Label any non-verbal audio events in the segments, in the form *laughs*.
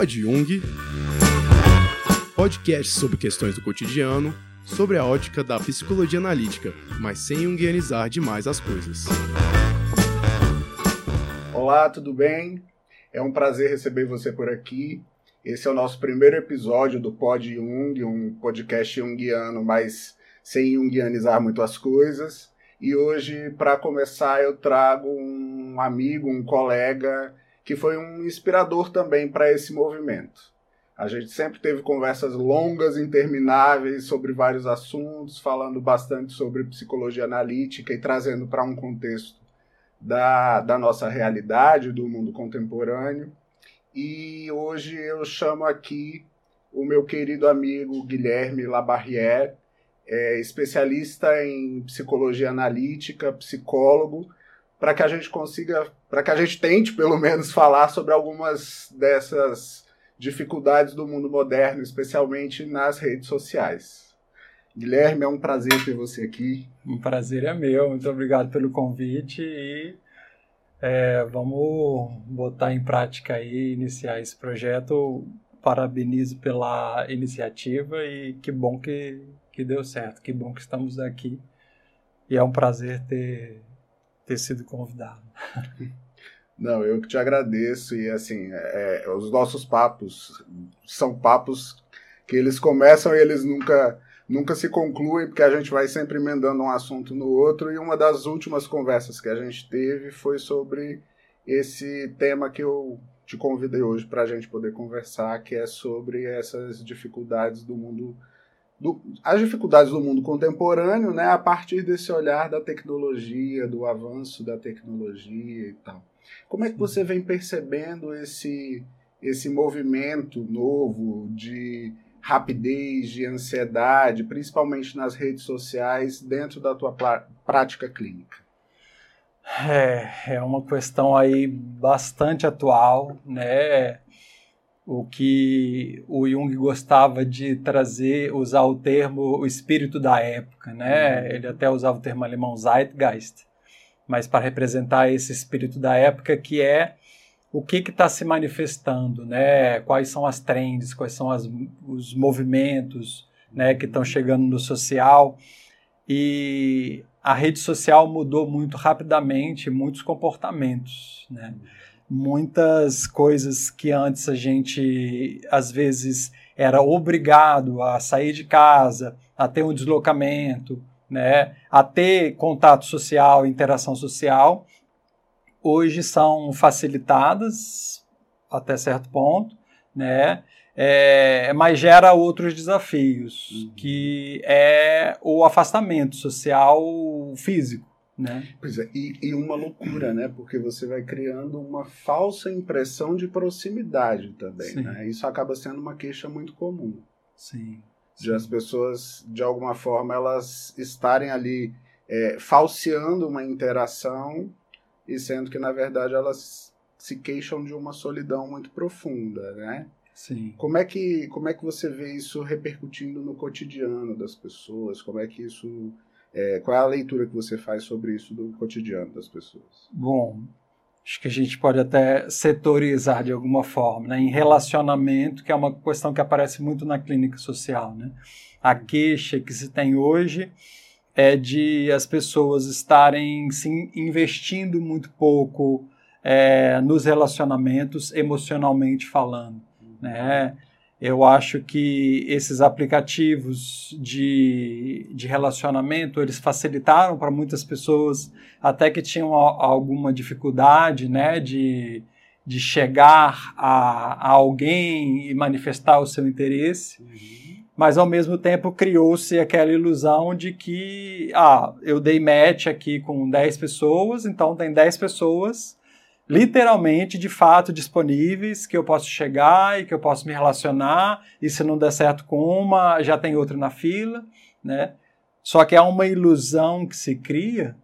Pod Jung, podcast sobre questões do cotidiano, sobre a ótica da psicologia analítica, mas sem jungianizar demais as coisas. Olá, tudo bem? É um prazer receber você por aqui. Esse é o nosso primeiro episódio do Pod Jung, um podcast junguiano, mas sem jungianizar muito as coisas. E hoje, para começar, eu trago um amigo, um colega que foi um inspirador também para esse movimento. A gente sempre teve conversas longas, intermináveis sobre vários assuntos, falando bastante sobre psicologia analítica e trazendo para um contexto da, da nossa realidade, do mundo contemporâneo. E hoje eu chamo aqui o meu querido amigo Guilherme Labarrière, é especialista em psicologia analítica, psicólogo, para que a gente consiga, para que a gente tente pelo menos falar sobre algumas dessas dificuldades do mundo moderno, especialmente nas redes sociais. Guilherme, é um prazer ter você aqui. Um prazer é meu, muito obrigado pelo convite e é, vamos botar em prática aí, iniciar esse projeto. Parabenizo pela iniciativa e que bom que, que deu certo, que bom que estamos aqui. E é um prazer ter ter sido convidado. *laughs* Não, eu que te agradeço e assim, é, é, os nossos papos são papos que eles começam e eles nunca nunca se concluem porque a gente vai sempre emendando um assunto no outro e uma das últimas conversas que a gente teve foi sobre esse tema que eu te convidei hoje para a gente poder conversar, que é sobre essas dificuldades do mundo do, as dificuldades do mundo contemporâneo, né, a partir desse olhar da tecnologia, do avanço da tecnologia e tal. Como é que você vem percebendo esse esse movimento novo de rapidez, de ansiedade, principalmente nas redes sociais, dentro da tua prática clínica? É, é uma questão aí bastante atual, né? O que o Jung gostava de trazer, usar o termo o espírito da época, né? Uhum. Ele até usava o termo alemão Zeitgeist, mas para representar esse espírito da época que é o que está se manifestando, né? Quais são as trends, quais são as, os movimentos, né? Que estão chegando no social e a rede social mudou muito rapidamente muitos comportamentos, né? Uhum muitas coisas que antes a gente às vezes era obrigado a sair de casa, a ter um deslocamento, né, a ter contato social, interação social, hoje são facilitadas até certo ponto, né, é, mas gera outros desafios, uhum. que é o afastamento social físico. Né? Pois é, e, e, uma loucura, né? Porque você vai criando uma falsa impressão de proximidade também, né? Isso acaba sendo uma queixa muito comum. Sim. De as pessoas, de alguma forma, elas estarem ali é, falseando uma interação e sendo que, na verdade, elas se queixam de uma solidão muito profunda, né? Sim. Como é que, como é que você vê isso repercutindo no cotidiano das pessoas? Como é que isso é, qual é a leitura que você faz sobre isso do cotidiano das pessoas? Bom, acho que a gente pode até setorizar de alguma forma, né? em relacionamento, que é uma questão que aparece muito na clínica social. Né? A queixa que se tem hoje é de as pessoas estarem se investindo muito pouco é, nos relacionamentos, emocionalmente falando. Né? Eu acho que esses aplicativos de, de relacionamento, eles facilitaram para muitas pessoas, até que tinham alguma dificuldade, né, de, de chegar a, a alguém e manifestar o seu interesse. Uhum. Mas, ao mesmo tempo, criou-se aquela ilusão de que, ah, eu dei match aqui com 10 pessoas, então tem 10 pessoas literalmente, de fato, disponíveis, que eu posso chegar e que eu posso me relacionar, e se não der certo com uma, já tem outra na fila, né? Só que é uma ilusão que se cria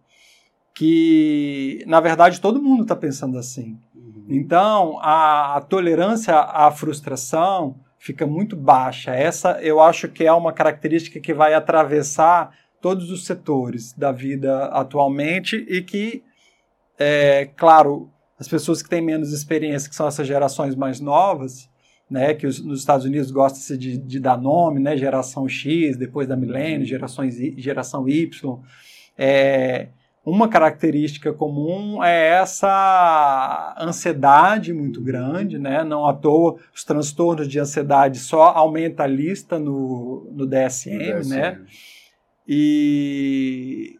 que, na verdade, todo mundo está pensando assim. Uhum. Então, a, a tolerância à frustração fica muito baixa. Essa eu acho que é uma característica que vai atravessar todos os setores da vida atualmente e que, é, claro, as pessoas que têm menos experiência, que são essas gerações mais novas, né, que os, nos Estados Unidos gosta-se de, de, dar nome, né, geração X, depois da milênio, gerações, geração Y. É, uma característica comum é essa ansiedade muito grande, né? Não à toa os transtornos de ansiedade só aumenta a lista no, no DSM, no DSM. né? E,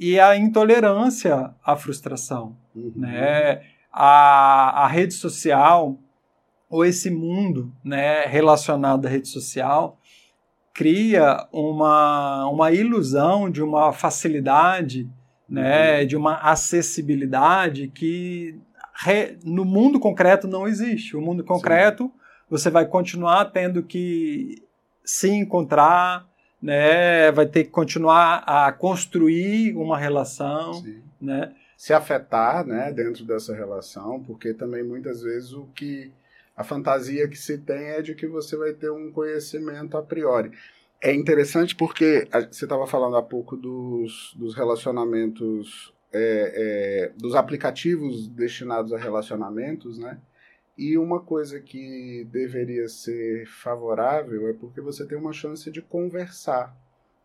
e a intolerância à frustração, uhum. né? A, a rede social ou esse mundo, né, relacionado à rede social cria uma, uma ilusão de uma facilidade né, uhum. de uma acessibilidade que re, no mundo concreto não existe. O mundo concreto Sim. você vai continuar tendo que se encontrar, né, vai ter que continuar a construir uma relação, Sim. né? Se afetar, né, dentro dessa relação, porque também muitas vezes o que a fantasia que se tem é de que você vai ter um conhecimento a priori é interessante porque você estava falando há pouco dos, dos relacionamentos, é, é, dos aplicativos destinados a relacionamentos, né? E uma coisa que deveria ser favorável é porque você tem uma chance de conversar,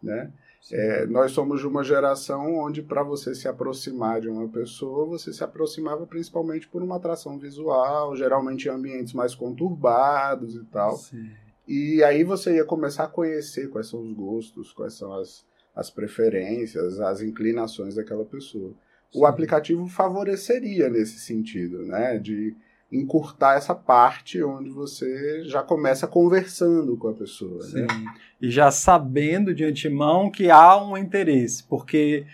né? É, nós somos de uma geração onde para você se aproximar de uma pessoa, você se aproximava principalmente por uma atração visual, geralmente em ambientes mais conturbados e tal. Sim. E aí você ia começar a conhecer quais são os gostos, quais são as, as preferências, as inclinações daquela pessoa. Sim. O aplicativo favoreceria nesse sentido, né? De encurtar essa parte onde você já começa conversando com a pessoa. Né? Sim. Né? E já sabendo de antemão que há um interesse, porque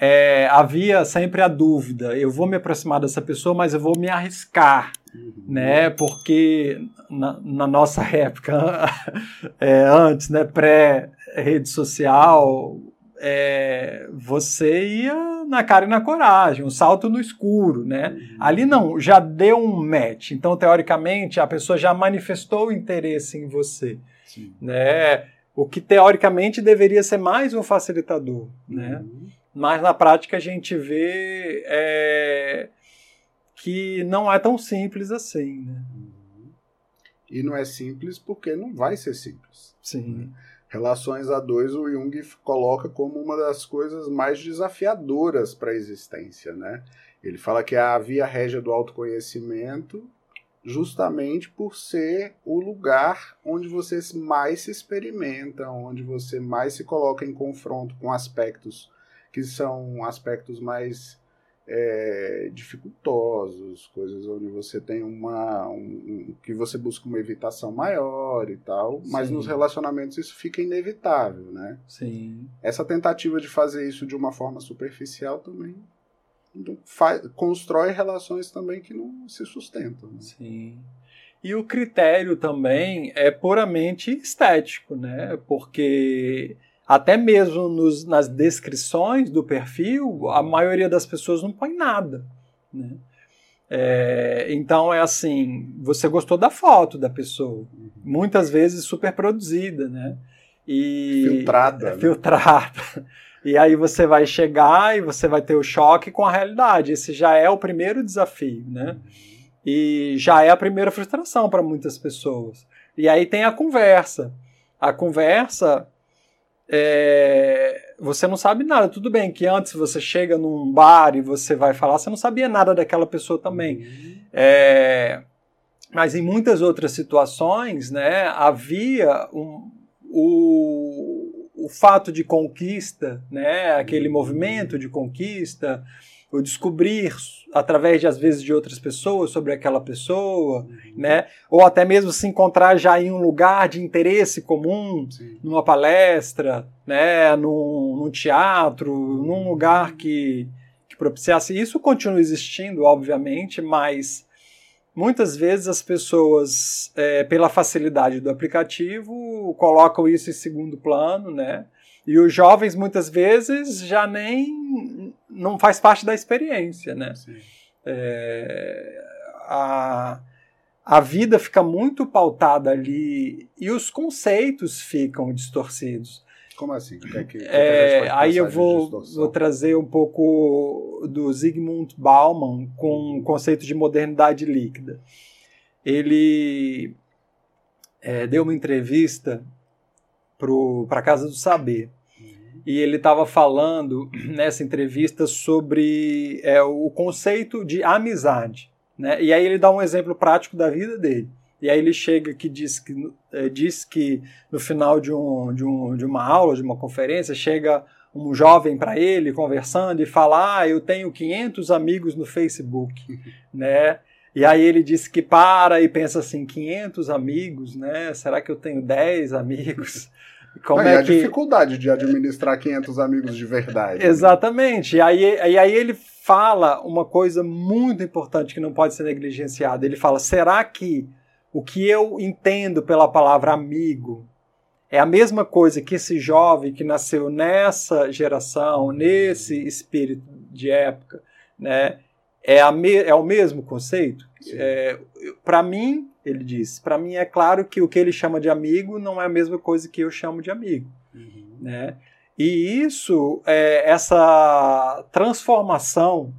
é, havia sempre a dúvida: eu vou me aproximar dessa pessoa, mas eu vou me arriscar, uhum. né? Porque na, na nossa época, *laughs* é, antes, né, pré-rede social, é, você ia na cara e na coragem, um salto no escuro, né? Uhum. Ali não, já deu um match. Então, teoricamente, a pessoa já manifestou interesse em você, Sim. né? O que teoricamente deveria ser mais um facilitador, né? uhum. né? mas na prática a gente vê é, que não é tão simples assim. Né? E não é simples porque não vai ser simples. Sim. Relações a dois o Jung coloca como uma das coisas mais desafiadoras para a existência, né? Ele fala que é a via régia do autoconhecimento justamente por ser o lugar onde você mais se experimenta, onde você mais se coloca em confronto com aspectos que são aspectos mais é, dificultosos, coisas onde você tem uma. Um, um, que você busca uma evitação maior e tal, mas Sim. nos relacionamentos isso fica inevitável, né? Sim. Essa tentativa de fazer isso de uma forma superficial também faz, constrói relações também que não se sustentam. Né? Sim. E o critério também é puramente estético, né? Porque até mesmo nos, nas descrições do perfil, a maioria das pessoas não põe nada. Né? É, então é assim, você gostou da foto da pessoa, muitas vezes super produzida, né? E filtrada. É, né? Filtrada. *laughs* E aí você vai chegar e você vai ter o choque com a realidade. Esse já é o primeiro desafio, né? E já é a primeira frustração para muitas pessoas. E aí tem a conversa. A conversa é, você não sabe nada. Tudo bem que antes você chega num bar e você vai falar, você não sabia nada daquela pessoa também. Uhum. É, mas em muitas outras situações, né, havia um, o, o fato de conquista, né, aquele uhum. movimento de conquista, o descobrir através de às vezes de outras pessoas sobre aquela pessoa, uhum. né? Ou até mesmo se encontrar já em um lugar de interesse comum, Sim. numa palestra, né? Num, num teatro, num lugar que, que propiciasse. Isso continua existindo, obviamente, mas muitas vezes as pessoas, é, pela facilidade do aplicativo, colocam isso em segundo plano, né? E os jovens muitas vezes já nem não faz parte da experiência, né? É, a, a vida fica muito pautada ali e os conceitos ficam distorcidos. Como assim? Que é que, que é, aí eu vou, vou trazer um pouco do Zygmunt Bauman com o conceito de modernidade líquida. Ele é, deu uma entrevista para a Casa do Saber. E ele estava falando *clears throat* nessa entrevista sobre é, o conceito de amizade. Né? E aí ele dá um exemplo prático da vida dele. E aí ele chega que diz que, é, diz que no final de, um, de, um, de uma aula, de uma conferência, chega um jovem para ele conversando e fala: Ah, eu tenho 500 amigos no Facebook, *laughs* né? E aí ele disse que para e pensa assim: 500 amigos, né? Será que eu tenho 10 amigos? *laughs* Como é, é a que... dificuldade de administrar 500 amigos de verdade. Exatamente. E aí, e aí ele fala uma coisa muito importante que não pode ser negligenciada. Ele fala: será que o que eu entendo pela palavra amigo é a mesma coisa que esse jovem que nasceu nessa geração, nesse espírito de época, né? É, a me, é o mesmo conceito? É, para mim, ele diz, para mim é claro que o que ele chama de amigo não é a mesma coisa que eu chamo de amigo. Uhum. Né? E isso, é, essa transformação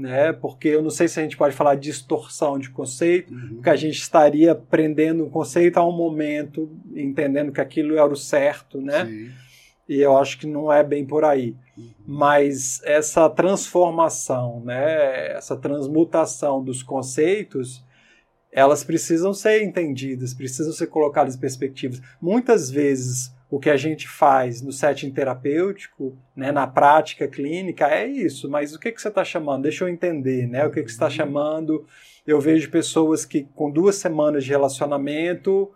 né? Porque eu não sei se a gente pode falar de distorção de conceito, uhum. porque a gente estaria prendendo um conceito a um momento, entendendo que aquilo era o certo, né? Sim. E eu acho que não é bem por aí. Uhum. Mas essa transformação, né? Essa transmutação dos conceitos, elas precisam ser entendidas, precisam ser colocadas em perspectivas. Muitas vezes o que a gente faz no setting terapêutico, né, na prática clínica, é isso. Mas o que, que você está chamando? Deixa eu entender, né? O que, que você está uhum. chamando? Eu vejo pessoas que com duas semanas de relacionamento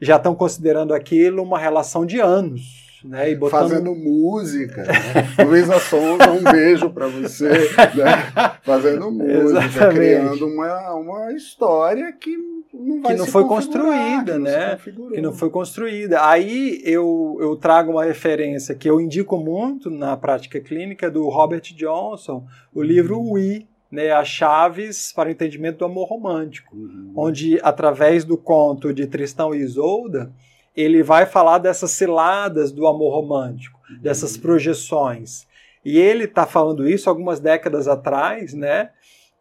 já estão considerando aquilo uma relação de anos. Né, e. Fazendo música. Né? Luísa Sonza, um beijo para você. Né? Fazendo *laughs* música, Exatamente. criando uma, uma história que não que não foi construída, que né? que não foi construída. Aí eu, eu trago uma referência que eu indico muito na prática clínica do Robert Johnson, o livro We, né, as chaves para o entendimento do amor romântico, uhum. onde através do conto de Tristão e Isolda, ele vai falar dessas ciladas do amor romântico, uhum. dessas projeções. E ele está falando isso algumas décadas atrás, né?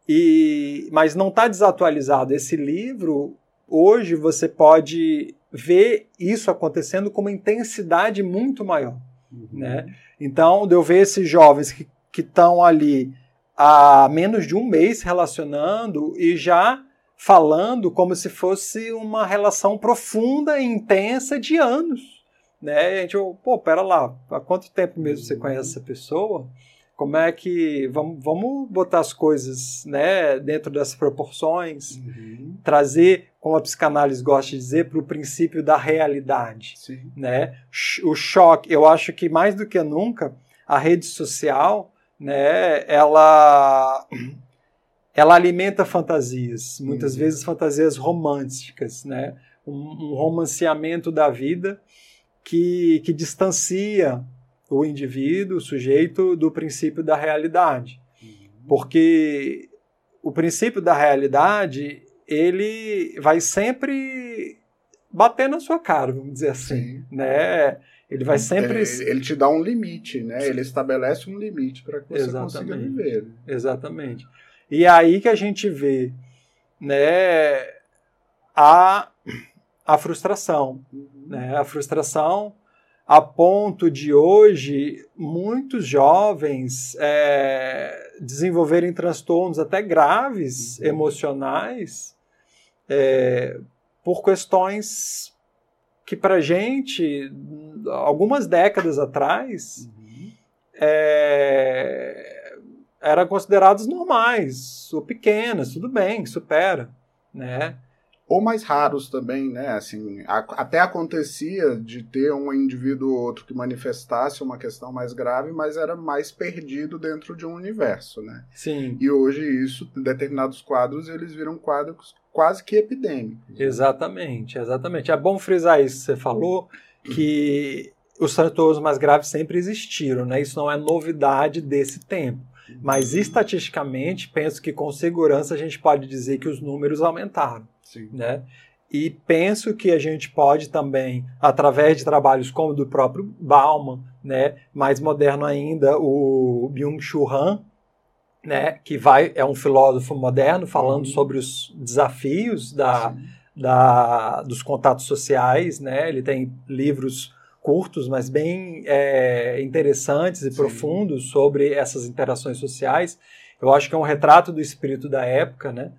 E, mas não está desatualizado. Esse livro, hoje, você pode ver isso acontecendo com uma intensidade muito maior. Uhum. Né? Então, de eu ver esses jovens que estão ali há menos de um mês relacionando e já falando como se fosse uma relação profunda e intensa de anos. Né? E a gente, pô, pera lá, há quanto tempo mesmo você conhece essa pessoa? Como é que vamos, vamos botar as coisas né, dentro dessas proporções, uhum. trazer, como a psicanálise gosta de dizer, para o princípio da realidade. Sim. Né? O choque, eu acho que mais do que nunca, a rede social, né, ela, ela alimenta fantasias, muitas uhum. vezes fantasias românticas, né? um, um romanceamento da vida que, que distancia o indivíduo, o sujeito, do princípio da realidade. Uhum. Porque o princípio da realidade, ele vai sempre bater na sua cara, vamos dizer assim, Sim. né? Ele vai sempre... Ele, ele, te dá um limite, né? Ele estabelece um limite para que você Exatamente. consiga viver. Exatamente. E é aí que a gente vê, né, a, a frustração, uhum. né? A frustração a ponto de hoje muitos jovens é, desenvolverem transtornos até graves uhum. emocionais é, por questões que para gente algumas décadas atrás uhum. é, eram considerados normais ou pequenas, tudo bem, supera, né? ou mais raros também, né? Assim, a, até acontecia de ter um indivíduo ou outro que manifestasse uma questão mais grave, mas era mais perdido dentro de um universo, né? Sim. E hoje isso, determinados quadros, eles viram quadros quase que epidêmicos. Né? Exatamente, exatamente. É bom frisar isso que você falou, que os transtornos mais graves sempre existiram, né? Isso não é novidade desse tempo. Mas estatisticamente, penso que com segurança a gente pode dizer que os números aumentaram. Sim. Né? E penso que a gente pode também, através de trabalhos como o do próprio Bauman, né, mais moderno ainda, o Byung-Chul Han, né, que vai é um filósofo moderno falando uhum. sobre os desafios da, da, dos contatos sociais, né? Ele tem livros curtos, mas bem é, interessantes e Sim. profundos sobre essas interações sociais. Eu acho que é um retrato do espírito da época, né?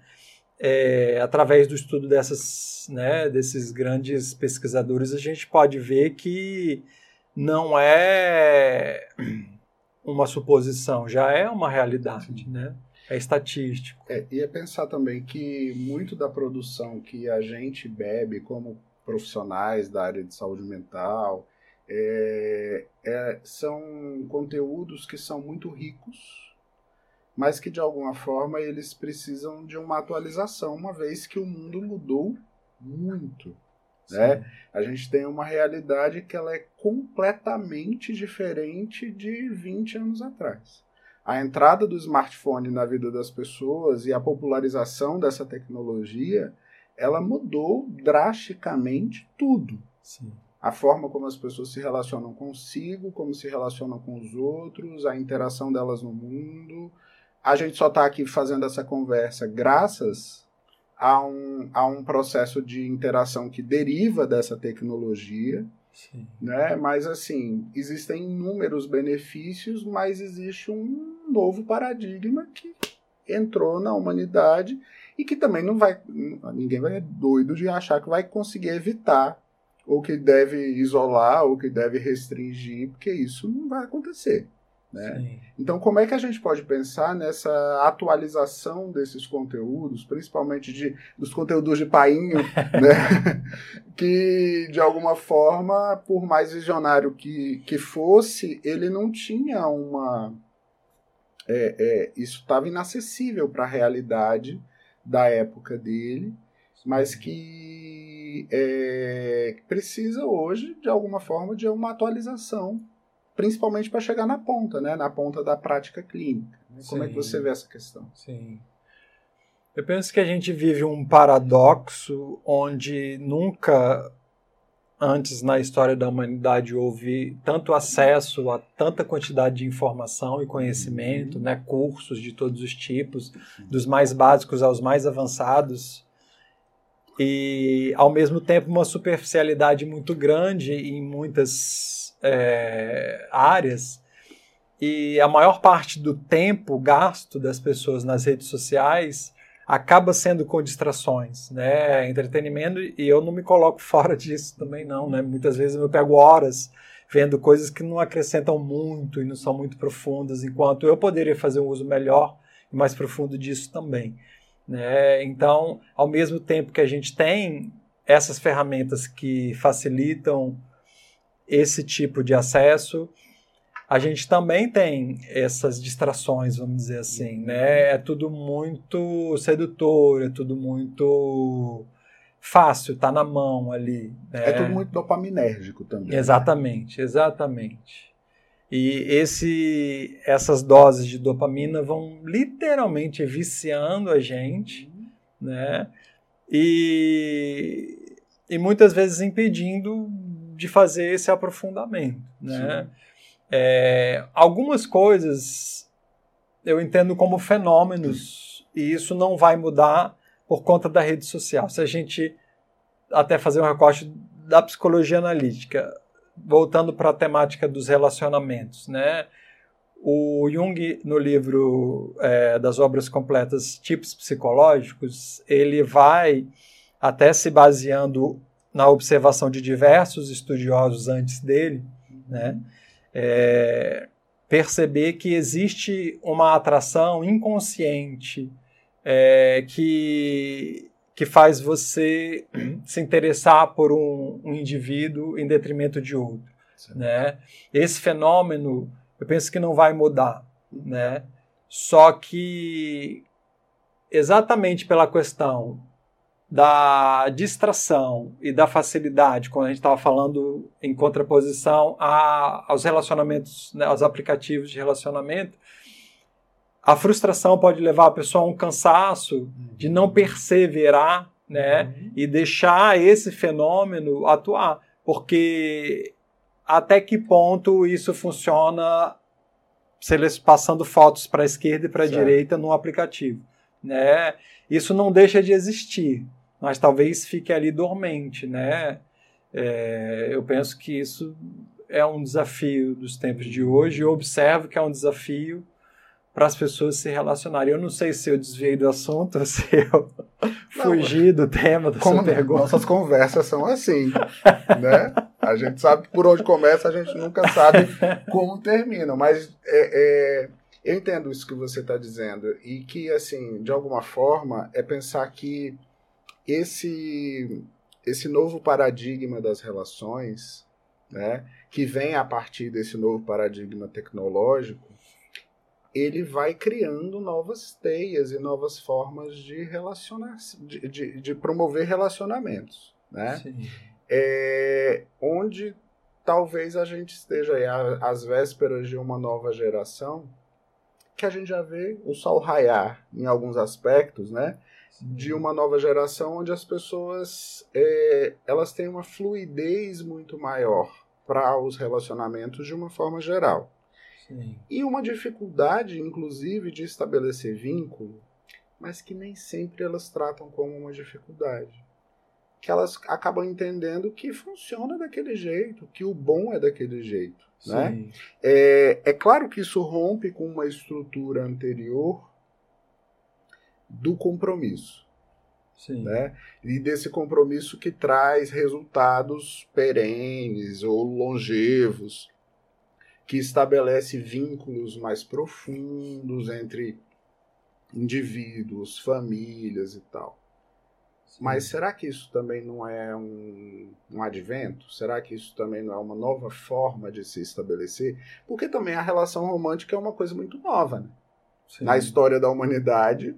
É, através do estudo dessas, né, desses grandes pesquisadores, a gente pode ver que não é uma suposição, já é uma realidade, né? É estatístico. É, e é pensar também que muito da produção que a gente bebe como profissionais da área de saúde mental é, é, são conteúdos que são muito ricos, mas que de alguma forma eles precisam de uma atualização, uma vez que o mundo mudou muito. Né? A gente tem uma realidade que ela é completamente diferente de 20 anos atrás a entrada do smartphone na vida das pessoas e a popularização dessa tecnologia, ela mudou drasticamente tudo. Sim. A forma como as pessoas se relacionam consigo, como se relacionam com os outros, a interação delas no mundo. A gente só está aqui fazendo essa conversa graças a um, a um processo de interação que deriva dessa tecnologia Sim. Né? Mas assim, existem inúmeros benefícios, mas existe um novo paradigma que entrou na humanidade e que também não vai. Ninguém vai é doido de achar que vai conseguir evitar, ou que deve isolar, ou que deve restringir, porque isso não vai acontecer. Né? Então, como é que a gente pode pensar nessa atualização desses conteúdos, principalmente de, dos conteúdos de painho, *laughs* né? que de alguma forma, por mais visionário que, que fosse, ele não tinha uma. É, é, isso estava inacessível para a realidade da época dele, mas que é, precisa hoje, de alguma forma, de uma atualização principalmente para chegar na ponta, né? na ponta da prática clínica. Né? Como é que você vê essa questão? Sim. Eu penso que a gente vive um paradoxo onde nunca antes na história da humanidade houve tanto acesso a tanta quantidade de informação e conhecimento, uhum. né, cursos de todos os tipos, dos mais básicos aos mais avançados, e ao mesmo tempo uma superficialidade muito grande em muitas é, áreas e a maior parte do tempo gasto das pessoas nas redes sociais acaba sendo com distrações, né? Entretenimento e eu não me coloco *laughs* fora disso também não, né? Muitas vezes eu pego horas vendo coisas que não acrescentam muito e não são muito profundas, enquanto eu poderia fazer um uso melhor e mais profundo disso também, né? Então, ao mesmo tempo que a gente tem essas ferramentas que facilitam esse tipo de acesso. A gente também tem essas distrações, vamos dizer assim, né? É tudo muito sedutor, é tudo muito fácil, tá na mão ali. Né? É tudo muito dopaminérgico também. Exatamente, né? exatamente. E esse, essas doses de dopamina vão literalmente viciando a gente, né? E, e muitas vezes impedindo de fazer esse aprofundamento. Né? É, algumas coisas eu entendo como fenômenos e isso não vai mudar por conta da rede social. Se a gente até fazer um recorte da psicologia analítica, voltando para a temática dos relacionamentos, né? O Jung, no livro é, das obras completas Tipos Psicológicos, ele vai até se baseando na observação de diversos estudiosos antes dele, né, é, perceber que existe uma atração inconsciente é, que, que faz você se interessar por um, um indivíduo em detrimento de outro. Né? Esse fenômeno, eu penso que não vai mudar. Né? Só que, exatamente pela questão da distração e da facilidade, quando a gente estava falando em contraposição a, aos relacionamentos, né, aos aplicativos de relacionamento, a frustração pode levar a pessoa a um cansaço de não perseverar né, uhum. e deixar esse fenômeno atuar. Porque até que ponto isso funciona passando fotos para a esquerda e para a direita no aplicativo? Né? Isso não deixa de existir mas talvez fique ali dormente, né? É, eu penso que isso é um desafio dos tempos de hoje. Eu observo que é um desafio para as pessoas se relacionarem. Eu não sei se eu desviei do assunto, *laughs* se eu fugi do tema da como sua pergunta. Nossas conversas são assim, *laughs* né? A gente sabe por onde começa, a gente nunca sabe como termina. Mas é, é, eu entendo isso que você está dizendo e que, assim, de alguma forma, é pensar que esse esse novo paradigma das relações, né, que vem a partir desse novo paradigma tecnológico, ele vai criando novas teias e novas formas de relacionar, de, de, de promover relacionamentos, né? É, onde talvez a gente esteja aí às vésperas de uma nova geração que a gente já vê o sol raiar em alguns aspectos, né? de uma nova geração onde as pessoas é, elas têm uma fluidez muito maior para os relacionamentos de uma forma geral. Sim. E uma dificuldade, inclusive, de estabelecer vínculo, mas que nem sempre elas tratam como uma dificuldade. Que elas acabam entendendo que funciona daquele jeito, que o bom é daquele jeito. Né? É, é claro que isso rompe com uma estrutura anterior do compromisso. Sim. Né? E desse compromisso que traz resultados perenes ou longevos, que estabelece vínculos mais profundos entre indivíduos, famílias e tal. Sim. Mas será que isso também não é um, um advento? Será que isso também não é uma nova forma de se estabelecer? Porque também a relação romântica é uma coisa muito nova, né? Na história da humanidade,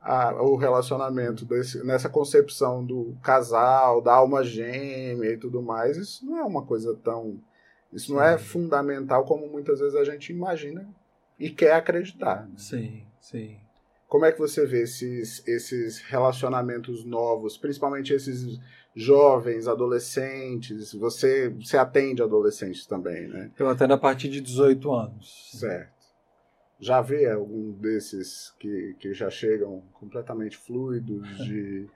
a, o relacionamento desse, nessa concepção do casal, da alma gêmea e tudo mais, isso não é uma coisa tão. Isso não é fundamental como muitas vezes a gente imagina e quer acreditar. Né? Sim, sim. Como é que você vê esses, esses relacionamentos novos, principalmente esses jovens, adolescentes? Você, você atende adolescentes também, né? Eu atendo a partir de 18 anos. Certo. Já vê algum desses que, que já chegam completamente fluidos *laughs* de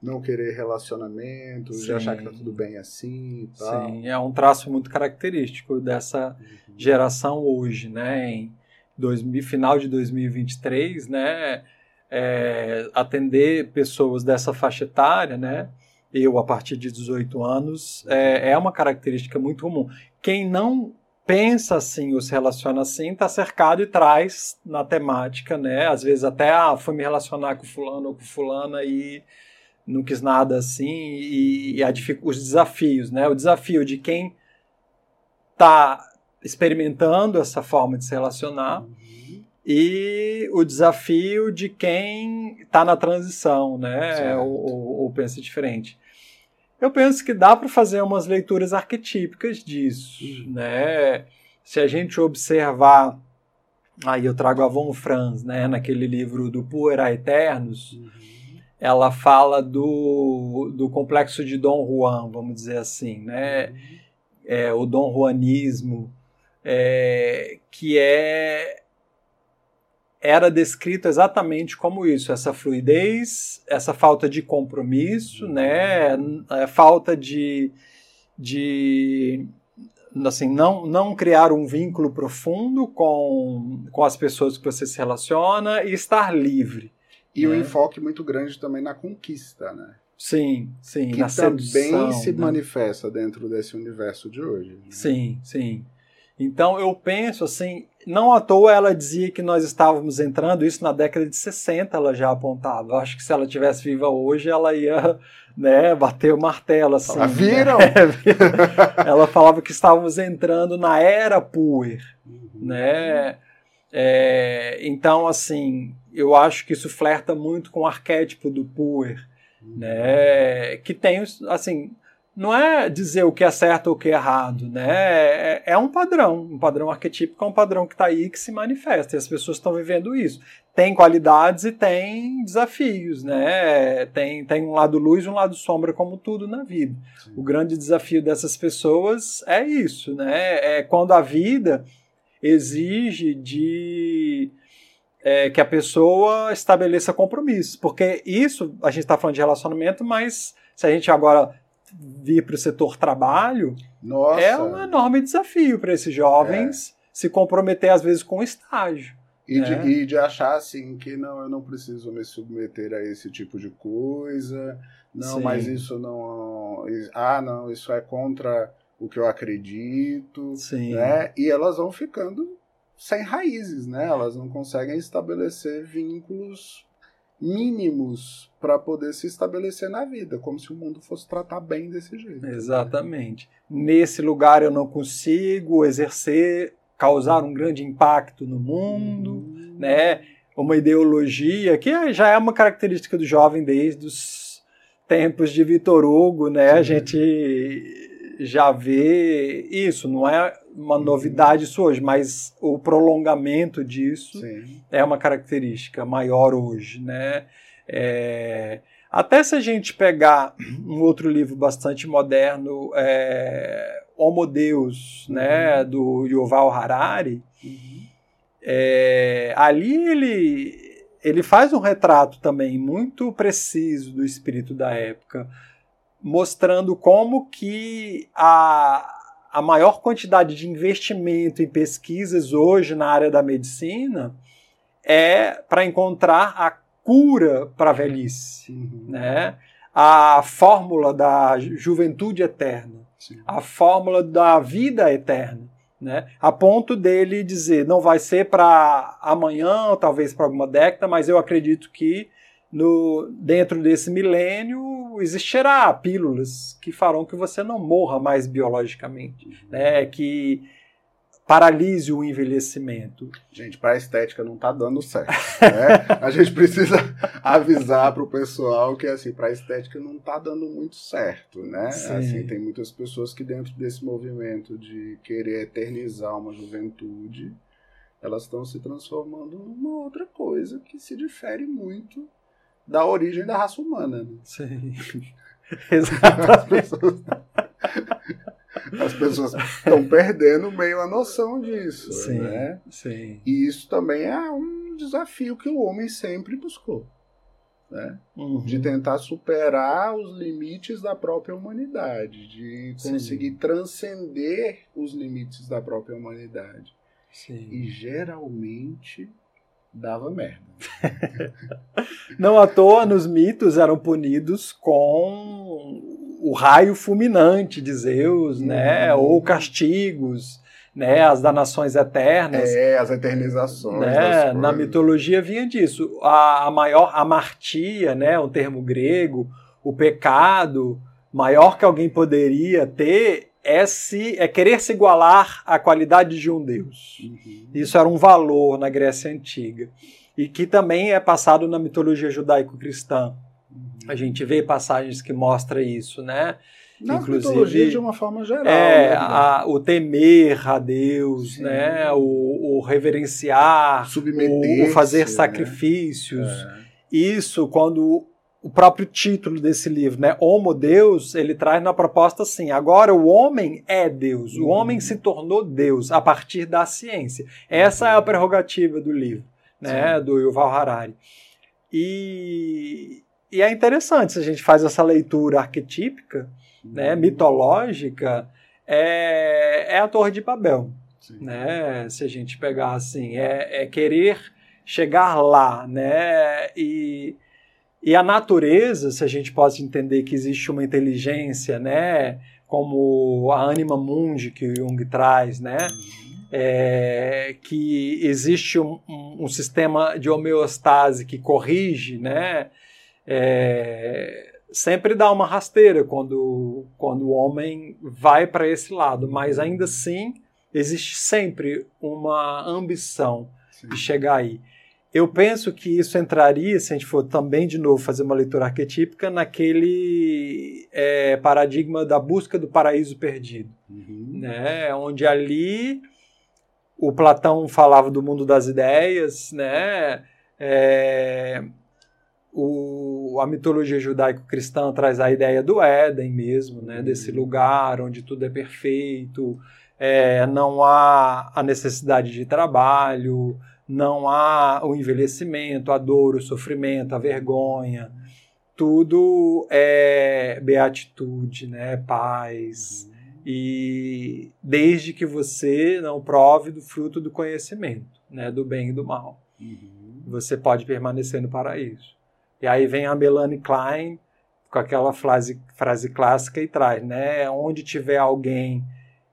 não querer relacionamento, Sim. de achar que tá tudo bem assim e tal. Sim, é um traço muito característico dessa uhum. geração hoje, né? Em dois, final de 2023, né? É, atender pessoas dessa faixa etária, né? Eu, a partir de 18 anos, é, é uma característica muito comum. Quem não pensa assim ou se relaciona assim, está cercado e traz na temática, né? Às vezes até, ah, foi me relacionar com fulano ou com fulana e não quis nada assim, e, e a, os desafios, né? O desafio de quem está experimentando essa forma de se relacionar uhum. e o desafio de quem está na transição, né? Ou, ou, ou pensa diferente. Eu penso que dá para fazer umas leituras arquetípicas disso, uhum. né? Se a gente observar, aí eu trago a Von Franz, né, naquele livro do Puera Eternos, uhum. Ela fala do, do complexo de Dom Juan, vamos dizer assim, né? Uhum. É, o Dom Juanismo, é, que é era descrito exatamente como isso, essa fluidez, essa falta de compromisso, né, a falta de, de assim, não, não criar um vínculo profundo com, com as pessoas que você se relaciona e estar livre. E né? um enfoque muito grande também na conquista, né? Sim, sim. Que na também sedução, se né? manifesta dentro desse universo de hoje. Né? Sim, sim. Então eu penso assim, não à toa ela dizia que nós estávamos entrando, isso na década de 60 ela já apontava. Eu acho que se ela tivesse viva hoje, ela ia né, bater o martelo. Assim, ah, viram? *laughs* Né? ela falava que estávamos entrando na era puer. Uhum. Né? É, então, assim, eu acho que isso flerta muito com o arquétipo do puer. Né? Que tem, assim, não é dizer o que é certo ou o que é errado, né? É, é um padrão, um padrão arquetípico é um padrão que está aí que se manifesta e as pessoas estão vivendo isso. Tem qualidades e tem desafios, né? Tem, tem um lado luz e um lado sombra, como tudo na vida. Sim. O grande desafio dessas pessoas é isso, né? É quando a vida exige de é, que a pessoa estabeleça compromissos, porque isso a gente está falando de relacionamento, mas se a gente agora vir para o setor trabalho, Nossa. é um enorme desafio para esses jovens é. se comprometer às vezes com o estágio. E, de, é. e de achar assim que não, eu não preciso me submeter a esse tipo de coisa, não, Sim. mas isso não. Ah, não, isso é contra o que eu acredito. Sim. Né? E elas vão ficando sem raízes, né? Elas não conseguem estabelecer vínculos mínimos para poder se estabelecer na vida, como se o mundo fosse tratar bem desse jeito. Exatamente. Nesse lugar eu não consigo exercer causar um grande impacto no mundo, uhum. né? Uma ideologia que já é uma característica do jovem desde os tempos de Vitor Hugo, né? Sim. A gente já vê isso, não é uma uhum. novidade isso hoje, mas o prolongamento disso Sim. é uma característica maior hoje, né? É, até se a gente pegar um outro livro bastante moderno, é, Homo Deus, né, uhum. do Yuval Harari, uhum. é, ali ele, ele faz um retrato também muito preciso do espírito da época, mostrando como que a, a maior quantidade de investimento em pesquisas hoje na área da medicina é para encontrar a cura para a velhice, uhum. né? a fórmula da juventude eterna. Sim. a fórmula da vida eterna. Né? A ponto dele dizer, não vai ser para amanhã, ou talvez para alguma década, mas eu acredito que no, dentro desse milênio existirá pílulas que farão que você não morra mais biologicamente, né? Que paralise o envelhecimento. Gente, para a estética não está dando certo. Né? *laughs* a gente precisa avisar para o pessoal que assim, para a estética não está dando muito certo, né? Assim, tem muitas pessoas que dentro desse movimento de querer eternizar uma juventude, elas estão se transformando numa outra coisa que se difere muito da origem da raça humana. Né? Sim. *laughs* Exatamente. As pessoas *laughs* estão perdendo meio a noção disso. Sim, né? sim. E isso também é um desafio que o homem sempre buscou. Né? Uhum. De tentar superar os limites da própria humanidade, de conseguir sim. transcender os limites da própria humanidade. Sim. E geralmente dava merda. *laughs* Não à toa, nos mitos eram punidos com o raio fulminante de Zeus, né? uhum. Ou castigos, né? As danações eternas. É, as eternizações. Né? Na mitologia vinha disso. A, a maior amartia, né? Um termo grego, o pecado maior que alguém poderia ter é, se, é querer se igualar à qualidade de um deus. Uhum. Isso era um valor na Grécia Antiga. E que também é passado na mitologia judaico-cristã. A gente vê passagens que mostram isso, né? Na Inclusive, mitologia de uma forma geral. É, né? a, o temer a Deus, Sim. né? O, o reverenciar, o, o, fazer né? sacrifícios. É. Isso, quando o próprio título desse livro, né? Homo Deus, ele traz na proposta assim: agora o homem é Deus, o homem se tornou Deus a partir da ciência. Essa é a prerrogativa do livro, né? Sim. Do Yuval Harari. E, e é interessante se a gente faz essa leitura arquetípica, né, uhum. mitológica, é, é a Torre de Babel. Né? Se a gente pegar assim, é, é querer chegar lá, né? E, e a natureza, se a gente pode entender que existe uma inteligência, né? Como a anima mundi que o Jung traz, né? É, que existe um, um, um, sistema de homeostase que corrige, né? é, sempre dá uma rasteira quando, quando o homem vai para esse lado, mas ainda assim existe sempre uma ambição Sim. de chegar aí. Eu penso que isso entraria, se a gente for também de novo fazer uma leitura arquetípica, naquele é, paradigma da busca do paraíso perdido, uhum. né? onde ali o Platão falava do mundo das ideias, né? É, o, a mitologia judaico-cristã traz a ideia do Éden mesmo, né? desse lugar onde tudo é perfeito, é, não há a necessidade de trabalho, não há o envelhecimento, a dor, o sofrimento, a vergonha. Tudo é beatitude, né? paz. E desde que você não prove do fruto do conhecimento, né? do bem e do mal, uhum. você pode permanecer no paraíso. E aí vem a Melanie Klein com aquela frase, frase clássica e traz, né? Onde tiver alguém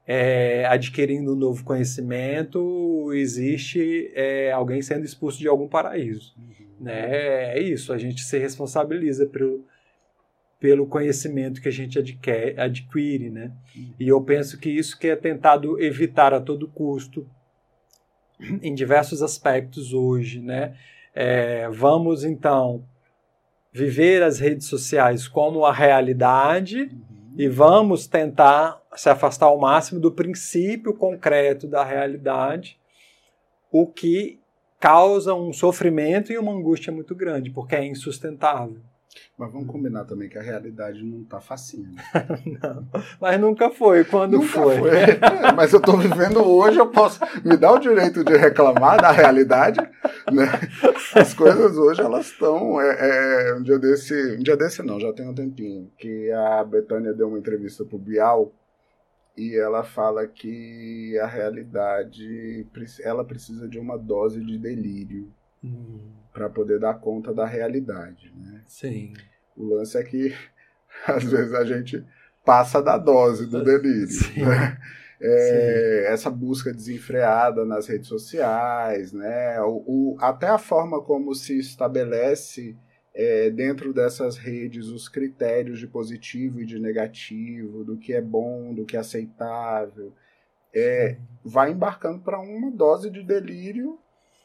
é, adquirindo um novo conhecimento, existe é, alguém sendo expulso de algum paraíso. Uhum. Né? É isso, a gente se responsabiliza pelo, pelo conhecimento que a gente adquire, adquire né? Uhum. E eu penso que isso que é tentado evitar a todo custo em diversos aspectos hoje, né? É, vamos então viver as redes sociais como a realidade uhum. E vamos tentar se afastar ao máximo do princípio concreto da realidade, o que causa um sofrimento e uma angústia muito grande, porque é insustentável. Mas vamos combinar também que a realidade não está facinha. Né? *laughs* não, mas nunca foi. Quando nunca foi? foi. É, mas eu estou vivendo hoje, eu posso me dar o direito de reclamar da realidade. Né? As coisas hoje elas estão. É, é, um dia desse, um dia desse não, já tem um tempinho que a Betânia deu uma entrevista para o Bial e ela fala que a realidade ela precisa de uma dose de delírio hum. para poder dar conta da realidade, né? Sim. O lance é que *laughs* às vezes a gente passa da dose do delírio. Né? É, essa busca desenfreada nas redes sociais, né? O, o, até a forma como se estabelece é, dentro dessas redes os critérios de positivo e de negativo, do que é bom, do que é aceitável, é, vai embarcando para uma dose de delírio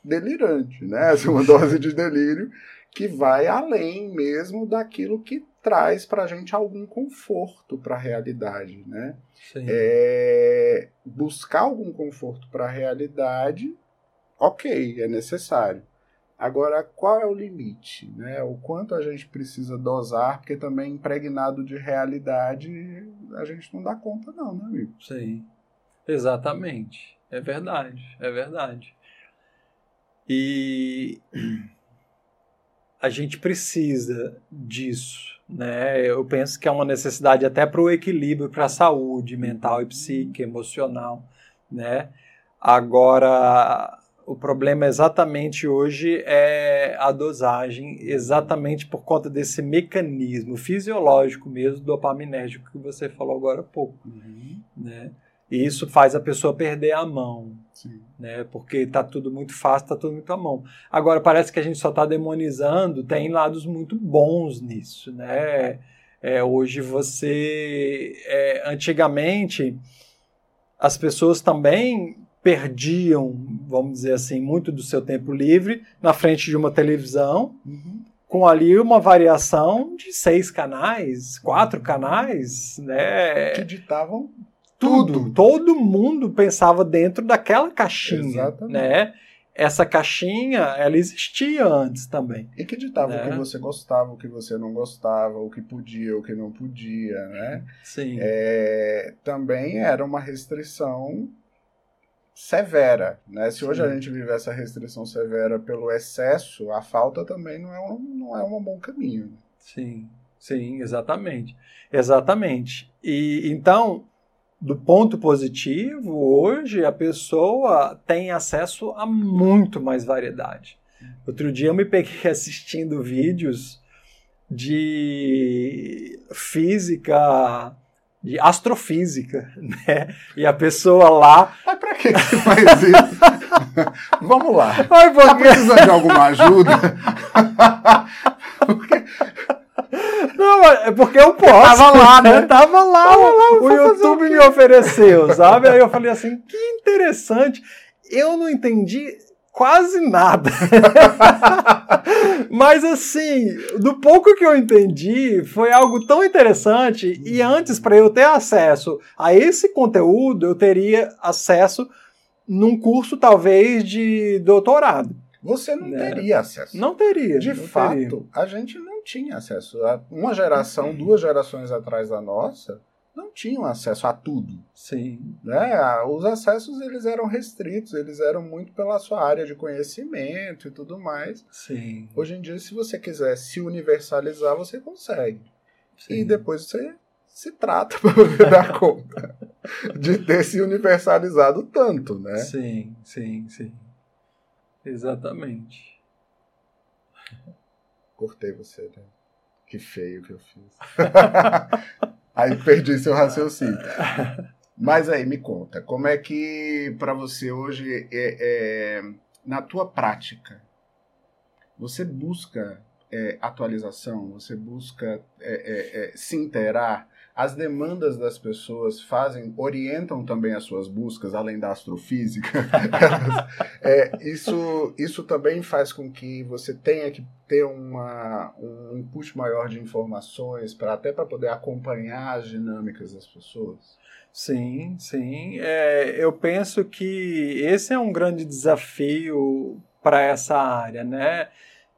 delirante, né? Assim, uma dose de delírio que vai além mesmo daquilo que traz para a gente algum conforto para a realidade, né? É, buscar algum conforto para a realidade, ok, é necessário. Agora, qual é o limite? Né? O quanto a gente precisa dosar, porque também impregnado de realidade a gente não dá conta, não, né, amigo? Sim, exatamente. É verdade, é verdade. E a gente precisa disso, né? Eu penso que é uma necessidade até para o equilíbrio, para a saúde mental e psíquica, emocional, né? Agora, o problema exatamente hoje é a dosagem, exatamente por conta desse mecanismo fisiológico mesmo, dopaminérgico que você falou agora há pouco. Uhum. Né? E isso faz a pessoa perder a mão, Sim. né? porque está tudo muito fácil, está tudo muito à mão. Agora, parece que a gente só está demonizando, tem lados muito bons nisso. Né? É, hoje você. É, antigamente, as pessoas também perdiam, vamos dizer assim, muito do seu tempo livre na frente de uma televisão, uhum. com ali uma variação de seis canais, quatro canais, né? Que ditavam tudo. tudo. Todo mundo pensava dentro daquela caixinha, Exatamente. né? Essa caixinha, ela existia antes também. E que ditava né? o que você gostava, o que você não gostava, o que podia, o que não podia, né? Sim. É, também era uma restrição severa. Né? Se hoje Sim. a gente vive essa restrição severa pelo excesso, a falta também não é um, não é um bom caminho. Né? Sim, sim, exatamente. Exatamente. E então, do ponto positivo, hoje a pessoa tem acesso a muito mais variedade. Outro dia eu me peguei *laughs* assistindo vídeos de física de astrofísica, *laughs* né? E a pessoa lá. Mas pra que você faz isso? *laughs* Vamos lá. Ai, porque... Tá precisando de alguma ajuda? porque... Não, é porque eu posso. Tava lá, né? Tava lá. Tava lá o YouTube me ofereceu, sabe? Aí eu falei assim: que interessante. Eu não entendi quase nada. *laughs* Mas assim, do pouco que eu entendi, foi algo tão interessante e antes para eu ter acesso a esse conteúdo, eu teria acesso num curso talvez de doutorado. Você não né? teria acesso. Não teria. De não fato, teria. a gente não tinha acesso. Uma geração, duas gerações atrás da nossa, não tinham acesso a tudo. Sim. Né? Os acessos eles eram restritos, eles eram muito pela sua área de conhecimento e tudo mais. Sim. Hoje em dia, se você quiser se universalizar, você consegue. Sim. E depois você se trata *laughs* para dar conta de ter se universalizado tanto, né? Sim, sim, sim. Exatamente. Cortei você, né? Que feio que eu fiz. *laughs* aí perdi seu raciocínio. Mas aí, me conta, como é que para você hoje, é, é, na tua prática, você busca é, atualização, você busca é, é, é, se interar as demandas das pessoas fazem, orientam também as suas buscas, além da astrofísica. *laughs* é, isso, isso também faz com que você tenha que ter uma, um input maior de informações, para até para poder acompanhar as dinâmicas das pessoas. Sim, sim. É, eu penso que esse é um grande desafio para essa área, né?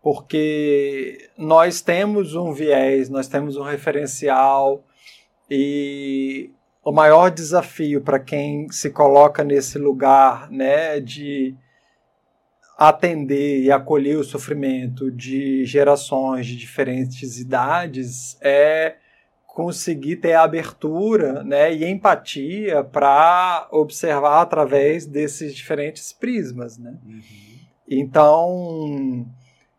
Porque nós temos um viés, nós temos um referencial, e o maior desafio para quem se coloca nesse lugar né, de atender e acolher o sofrimento de gerações de diferentes idades é conseguir ter abertura né, e empatia para observar através desses diferentes prismas. Né? Uhum. Então,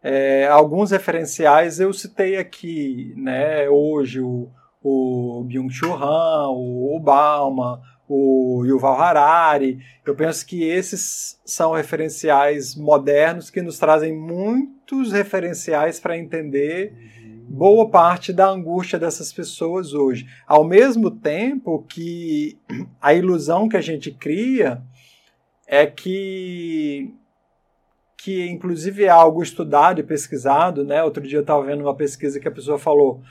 é, alguns referenciais eu citei aqui, né, hoje o o Byung-Chul Han, o Obama, o Yuval Harari. Eu penso que esses são referenciais modernos que nos trazem muitos referenciais para entender boa parte da angústia dessas pessoas hoje. Ao mesmo tempo que a ilusão que a gente cria é que que inclusive é algo estudado e pesquisado, né? Outro dia eu estava vendo uma pesquisa que a pessoa falou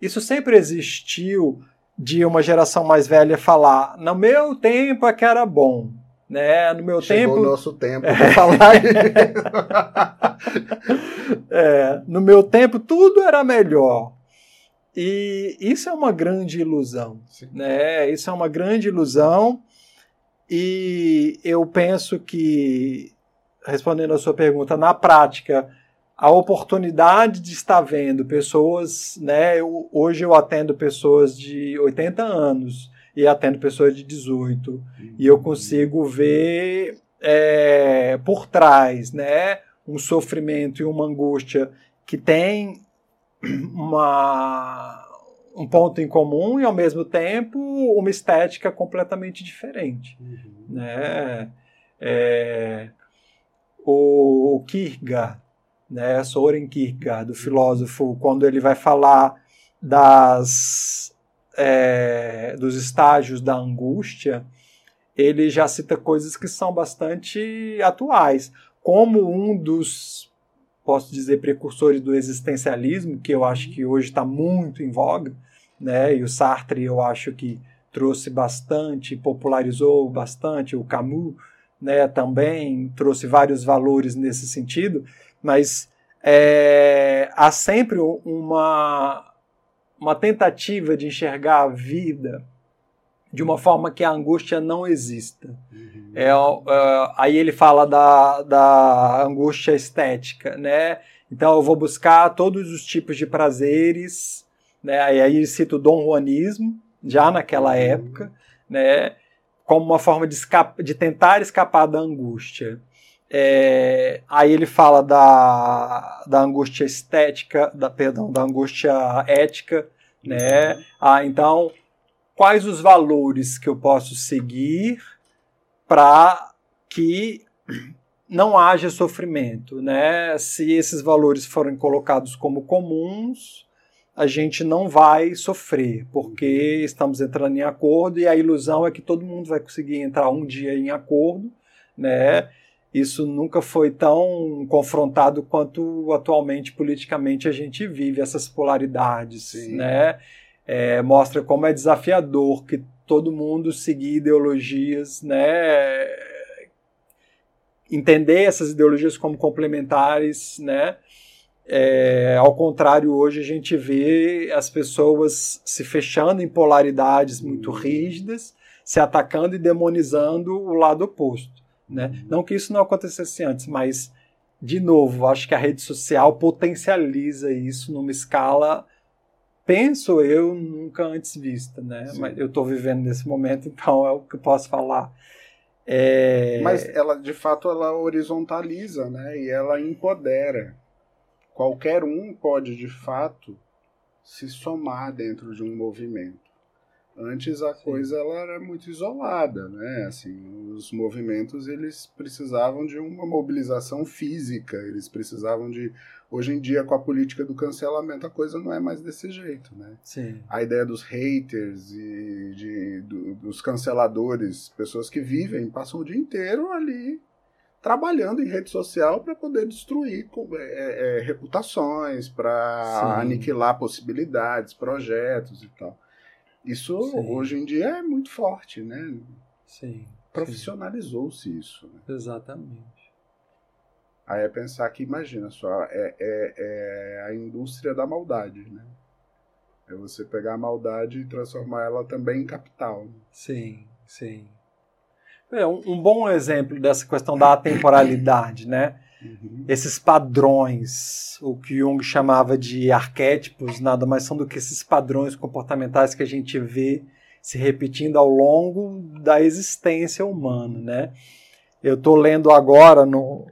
isso sempre existiu de uma geração mais velha falar: no meu tempo é que era bom. Né? No meu Chegou tempo. o nosso tempo é. falar *laughs* é, No meu tempo tudo era melhor. E isso é uma grande ilusão. Né? Isso é uma grande ilusão. E eu penso que, respondendo a sua pergunta, na prática, a oportunidade de estar vendo pessoas, né? Eu, hoje eu atendo pessoas de 80 anos e atendo pessoas de 18 uhum. e eu consigo ver é, por trás, né? Um sofrimento e uma angústia que tem uma, um ponto em comum e ao mesmo tempo uma estética completamente diferente, uhum. né? É, o Kierkegaard né, Soren Kierkegaard, o filósofo, quando ele vai falar das, é, dos estágios da angústia, ele já cita coisas que são bastante atuais, como um dos, posso dizer, precursores do existencialismo, que eu acho que hoje está muito em voga, né, e o Sartre eu acho que trouxe bastante, popularizou bastante, o Camus né, também trouxe vários valores nesse sentido, mas é, há sempre uma, uma tentativa de enxergar a vida de uma forma que a angústia não exista. Uhum. É, é, aí ele fala da, da angústia estética, né? Então eu vou buscar todos os tipos de prazeres, né? Aí ele cita o Dom Juanismo, já naquela uhum. época, né? Como uma forma de, escapa, de tentar escapar da angústia. É, aí ele fala da, da angústia estética, da, perdão, da angústia ética, né? Uhum. Ah, então, quais os valores que eu posso seguir para que não haja sofrimento, né? Se esses valores forem colocados como comuns, a gente não vai sofrer, porque estamos entrando em acordo e a ilusão é que todo mundo vai conseguir entrar um dia em acordo, né? Isso nunca foi tão confrontado quanto atualmente politicamente a gente vive essas polaridades, Sim. né? É, mostra como é desafiador que todo mundo seguir ideologias, né? Entender essas ideologias como complementares, né? É, ao contrário, hoje a gente vê as pessoas se fechando em polaridades muito rígidas, se atacando e demonizando o lado oposto. Né? Não que isso não acontecesse antes, mas, de novo, acho que a rede social potencializa isso numa escala, penso eu, nunca antes vista. Né? Mas eu estou vivendo nesse momento, então é o que eu posso falar. É... Mas ela, de fato, ela horizontaliza, né? E ela empodera. Qualquer um pode, de fato, se somar dentro de um movimento. Antes a Sim. coisa ela era muito isolada, né? Assim, os movimentos eles precisavam de uma mobilização física, eles precisavam de hoje em dia com a política do cancelamento a coisa não é mais desse jeito, né? Sim. A ideia dos haters e de, do, dos canceladores, pessoas que vivem, passam o dia inteiro ali trabalhando em rede social para poder destruir é, é, reputações, para aniquilar possibilidades, projetos e tal. Isso Sim. hoje em dia é muito forte, né? Sim. Profissionalizou-se isso. Né? Exatamente. Aí é pensar que, imagina só, é, é, é, a indústria da maldade, né? É você pegar a maldade e transformar ela também em capital. Sim, sim. É um, um bom exemplo dessa questão da atemporalidade, né? Uhum. Esses padrões, o que Jung chamava de arquétipos, nada mais são do que esses padrões comportamentais que a gente vê se repetindo ao longo da existência humana, né? Eu estou lendo agora no,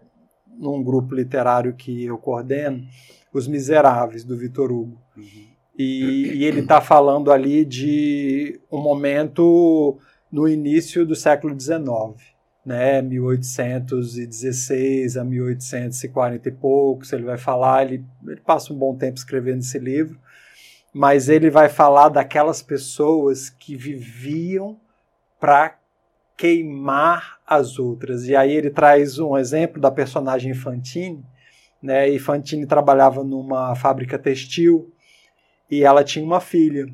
num grupo literário que eu coordeno, Os Miseráveis, do Vitor Hugo. Uhum. E, e, ele está falando ali de um momento no início do século XIX né, 1816 a 1840 e poucos, ele vai falar, ele, ele passa um bom tempo escrevendo esse livro, mas ele vai falar daquelas pessoas que viviam para queimar as outras. E aí ele traz um exemplo da personagem Fantine, né? E Fantine trabalhava numa fábrica textil e ela tinha uma filha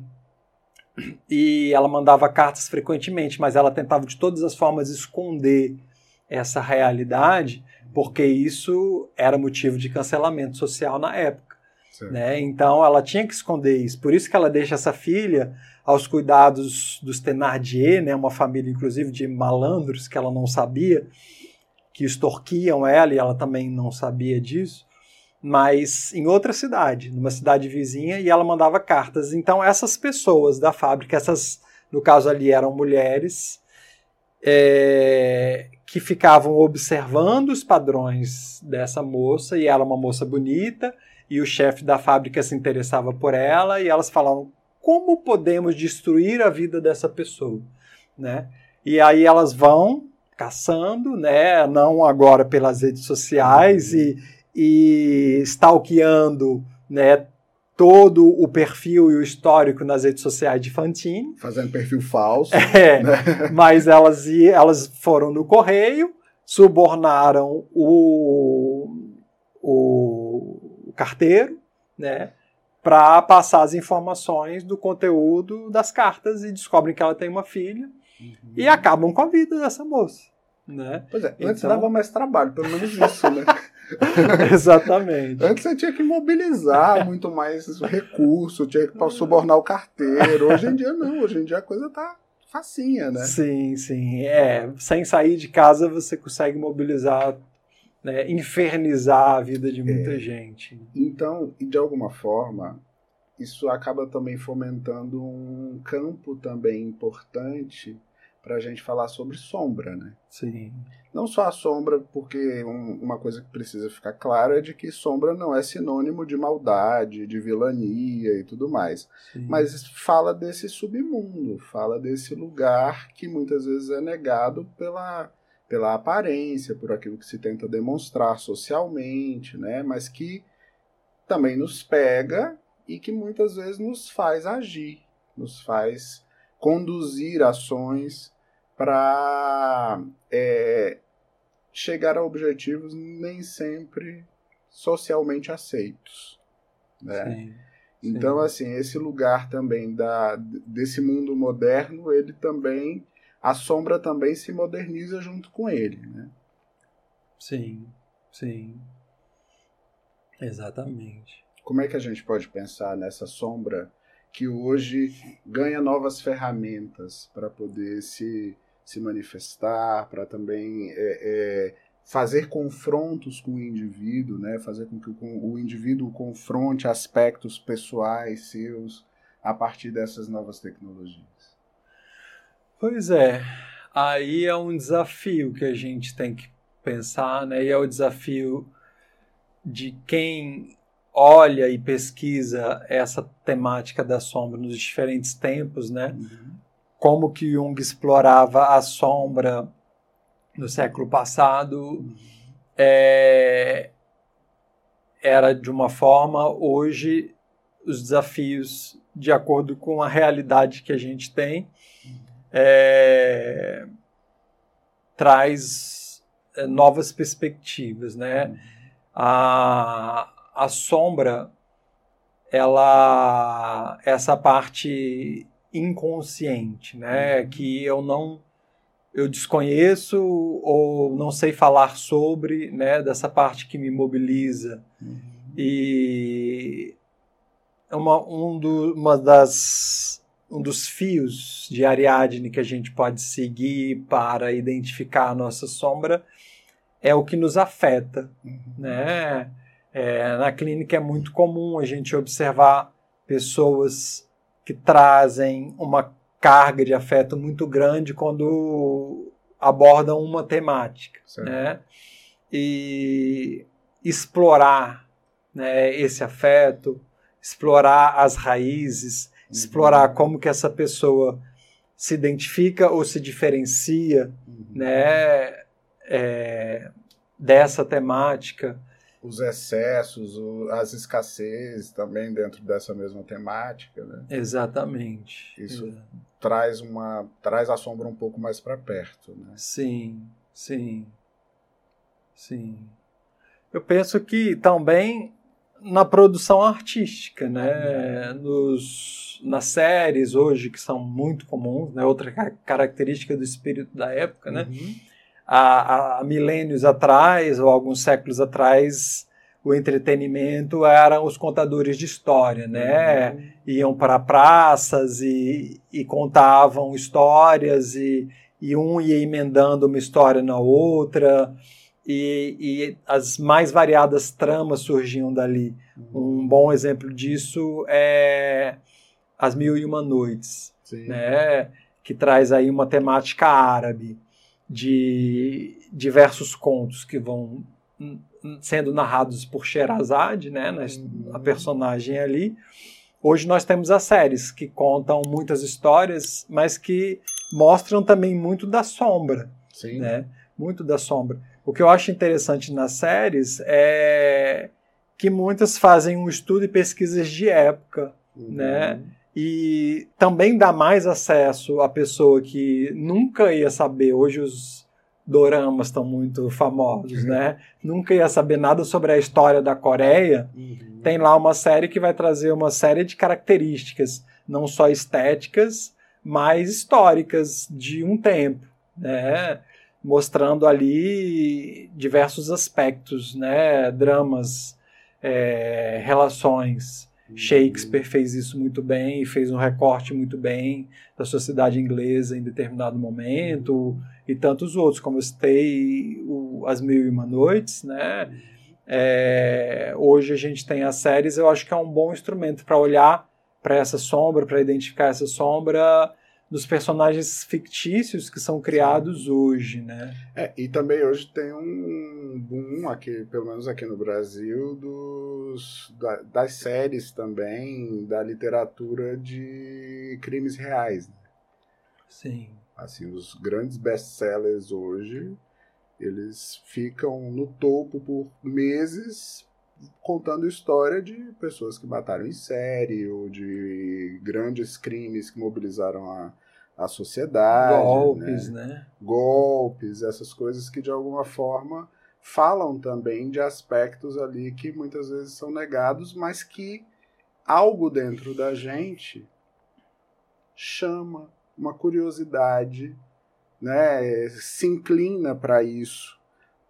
e ela mandava cartas frequentemente, mas ela tentava de todas as formas esconder essa realidade, porque isso era motivo de cancelamento social na época. Né? Então ela tinha que esconder isso. Por isso que ela deixa essa filha aos cuidados dos Thenardier, né? uma família inclusive de malandros que ela não sabia, que extorquiam ela e ela também não sabia disso mas em outra cidade, numa cidade vizinha, e ela mandava cartas. Então, essas pessoas da fábrica, essas, no caso ali, eram mulheres é, que ficavam observando os padrões dessa moça, e ela é uma moça bonita, e o chefe da fábrica se interessava por ela, e elas falavam: como podemos destruir a vida dessa pessoa? Né? E aí elas vão caçando, né? não agora pelas redes sociais e, e stalkeando né, todo o perfil e o histórico nas redes sociais de Fantine. Fazendo perfil falso. *laughs* É, né? mas elas, elas foram no correio, subornaram o, o carteiro, né? Para passar as informações do conteúdo das cartas e descobrem que ela tem uma filha uhum. e acabam com a vida dessa moça. Né? Pois é, antes então... dava mais trabalho, pelo menos isso, né? *laughs* *laughs* Exatamente. Antes você tinha que mobilizar muito mais recurso, tinha que subornar o carteiro. Hoje em dia não, hoje em dia a coisa tá facinha, né? Sim, sim. É, sem sair de casa você consegue mobilizar, né, infernizar a vida de muita é. gente. Então, de alguma forma, isso acaba também fomentando um campo também importante para a gente falar sobre sombra, né? Sim. Não só a sombra, porque um, uma coisa que precisa ficar clara é de que sombra não é sinônimo de maldade, de vilania e tudo mais. Sim. Mas fala desse submundo, fala desse lugar que muitas vezes é negado pela, pela aparência, por aquilo que se tenta demonstrar socialmente, né? Mas que também nos pega e que muitas vezes nos faz agir, nos faz conduzir ações para é, chegar a objetivos nem sempre socialmente aceitos. Né? Sim, então, sim. assim, esse lugar também da, desse mundo moderno, ele também, a sombra também se moderniza junto com ele. Né? Sim, sim. Exatamente. Como é que a gente pode pensar nessa sombra que hoje ganha novas ferramentas para poder se, se manifestar, para também é, é, fazer confrontos com o indivíduo, né? fazer com que o, o indivíduo confronte aspectos pessoais seus a partir dessas novas tecnologias? Pois é, aí é um desafio que a gente tem que pensar, né? E é o desafio de quem olha e pesquisa essa temática da sombra nos diferentes tempos, né? Uhum. Como que Jung explorava a sombra no século passado é, era de uma forma, hoje os desafios de acordo com a realidade que a gente tem é, traz é, novas perspectivas, né? A, a sombra, ela, essa parte inconsciente, né, uhum. que eu não eu desconheço ou não sei falar sobre, né, dessa parte que me mobiliza. Uhum. E uma, um, do, uma das, um dos fios de Ariadne que a gente pode seguir para identificar a nossa sombra é o que nos afeta, uhum. né? É, na clínica é muito comum a gente observar pessoas que trazem uma carga de afeto muito grande quando abordam uma temática, certo. né? E explorar né, esse afeto, explorar as raízes, uhum. explorar como que essa pessoa se identifica ou se diferencia, uhum. né, é, dessa temática, os excessos, as escassez também dentro dessa mesma temática, né? Exatamente. Isso Exatamente. traz uma traz a sombra um pouco mais para perto, né? Sim, sim, sim. Eu penso que também na produção artística, né? Nos, nas séries hoje que são muito comuns, né? Outra característica do espírito da época, né? Há, há milênios atrás, ou alguns séculos atrás, o entretenimento eram os contadores de história, né? Uhum. Iam para praças e, e contavam histórias e, e, um ia emendando uma história na outra e, e as mais variadas tramas surgiam dali. Uhum. Um bom exemplo disso é As Mil e Uma Noites, Sim. né? Que traz aí uma temática árabe de diversos contos que vão sendo narrados por Sherazade, né, uhum. a personagem ali. Hoje nós temos as séries que contam muitas histórias, mas que mostram também muito da sombra, Sim. né? Muito da sombra. O que eu acho interessante nas séries é que muitas fazem um estudo e pesquisas de época, uhum. né? E também dá mais acesso à pessoa que nunca ia saber. Hoje os doramas estão muito famosos, né? nunca ia saber nada sobre a história da Coreia. Uhum. Tem lá uma série que vai trazer uma série de características, não só estéticas, mas históricas de um tempo, né? Mostrando ali diversos aspectos, né? Dramas, é, relações Shakespeare fez isso muito bem fez um recorte muito bem da sociedade inglesa em determinado momento e tantos outros, como eu citei o, As Mil e Uma Noites, né? É, hoje a gente tem as séries, eu acho que é um bom instrumento para olhar para essa sombra, para identificar essa sombra dos personagens fictícios que são criados Sim. hoje, né? É, e também hoje tem um boom aqui, pelo menos aqui no Brasil, dos, da, das séries também, da literatura de crimes reais. Né? Sim. Assim, os grandes best-sellers hoje, eles ficam no topo por meses contando história de pessoas que mataram em série ou de grandes crimes que mobilizaram a, a sociedade. Golpes, né? né? Golpes, essas coisas que de alguma forma falam também de aspectos ali que muitas vezes são negados, mas que algo dentro da gente chama uma curiosidade, né? Se inclina para isso,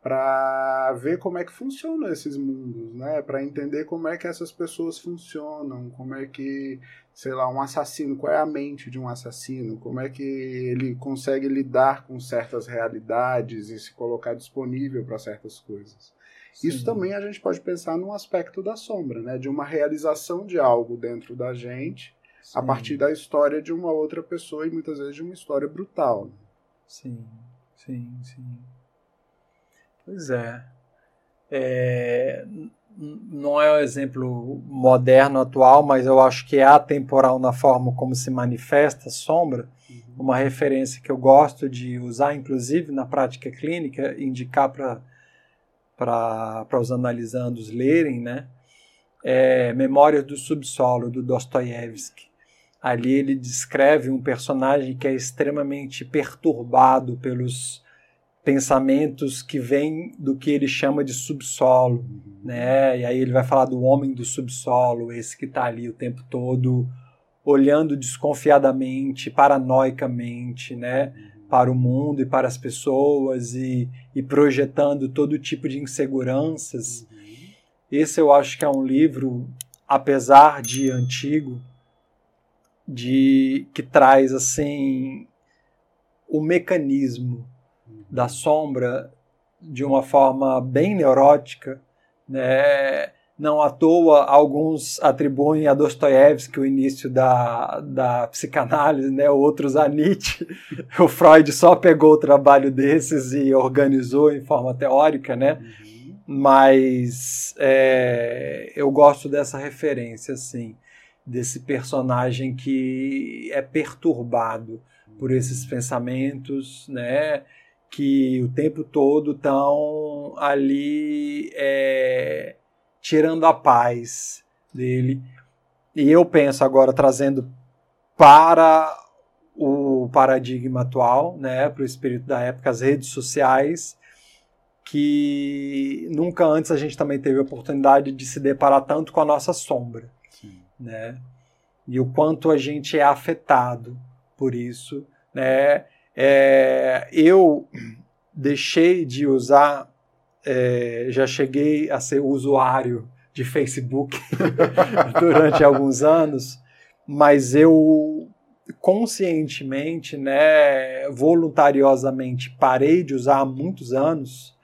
para ver como é que funcionam esses mundos, né? Para entender como é que essas pessoas funcionam, como é que, sei lá, um assassino, qual é a mente de um assassino, como é que ele consegue lidar com certas realidades e se colocar disponível para certas coisas. Sim. Isso também a gente pode pensar num aspecto da sombra, né? De uma realização de algo dentro da gente Sim. a partir da história de uma outra pessoa e muitas vezes de uma história brutal. Né? Sim, sim, sim. Pois é. é. Não é um exemplo moderno, atual, mas eu acho que é atemporal na forma como se manifesta a sombra. Uhum. Uma referência que eu gosto de usar, inclusive na prática clínica, indicar para os analisandos lerem, né? É Memórias do Subsolo, do Dostoiévski. Ali ele descreve um personagem que é extremamente perturbado pelos pensamentos que vêm do que ele chama de subsolo, né? E aí ele vai falar do homem do subsolo, esse que está ali o tempo todo olhando desconfiadamente, paranoicamente, né, para o mundo e para as pessoas e, e projetando todo tipo de inseguranças. Esse eu acho que é um livro, apesar de antigo, de que traz assim o mecanismo da sombra de uma forma bem neurótica, né? Não à toa, alguns atribuem a Dostoiévski o início da, da psicanálise, né? outros a Nietzsche. *laughs* O Freud só pegou o trabalho desses e organizou em forma teórica, né? Uhum. Mas é, eu gosto dessa referência, assim, desse personagem que é perturbado por esses pensamentos, né? Que o tempo todo estão ali é, tirando a paz dele. E eu penso agora trazendo para o paradigma atual, né, para o espírito da época, as redes sociais, que nunca antes a gente também teve a oportunidade de se deparar tanto com a nossa sombra, Sim. né? E o quanto a gente é afetado por isso, né? É, eu deixei de usar, é, já cheguei a ser usuário de Facebook *laughs* durante alguns anos, mas eu conscientemente, né, voluntariosamente parei de usar há muitos anos,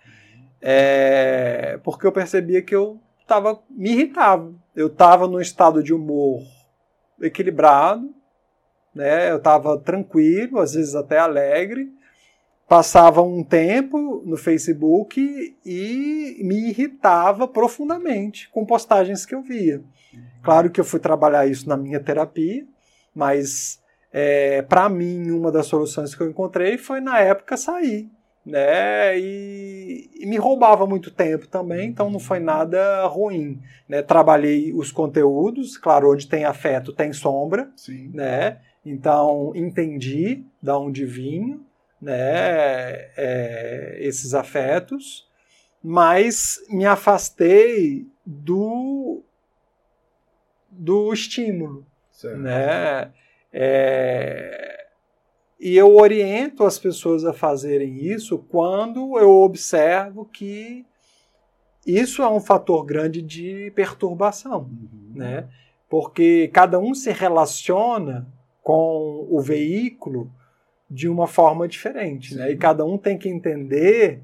é, porque eu percebia que eu tava, me irritava. Eu estava num estado de humor equilibrado, né? Eu estava tranquilo, às vezes até alegre. Passava um tempo no Facebook e me irritava profundamente com postagens que eu via. Claro que eu fui trabalhar isso na minha terapia, mas é, para mim uma das soluções que eu encontrei foi na época sair, né? E, e, me roubava muito tempo também, então não foi nada ruim, né? Trabalhei os conteúdos, claro, onde tem afeto tem sombra, Sim. né? Então, entendi da onde vinham né, é, esses afetos, mas me afastei do, do estímulo. Certo. Né? É, e eu oriento as pessoas a fazerem isso quando eu observo que isso é um fator grande de perturbação, uhum. né? Porque cada um se relaciona com o veículo de uma forma diferente, né? E cada um tem que entender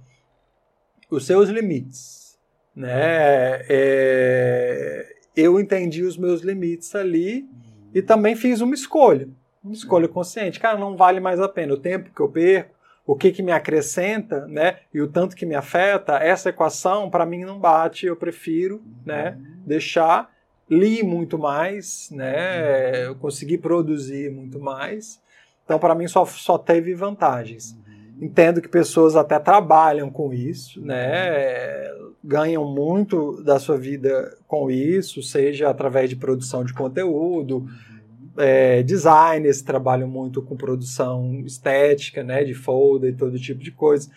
os seus limites, né? É, eu entendi os meus limites ali e também fiz uma escolha, uma escolha consciente. Cara, não vale mais a pena o tempo que eu perco, o que, que me acrescenta, né? E o tanto que me afeta, essa equação para mim não bate. Eu prefiro, né? Uhum. Deixar li muito mais, né? Eu consegui produzir muito mais. Então, para mim, só, só teve vantagens. Uhum. Entendo que pessoas até trabalham com isso, né? Ganham muito da sua vida com isso, seja através de produção de conteúdo, uhum. é, designers trabalham muito com produção estética, né? De folder e todo tipo de coisa,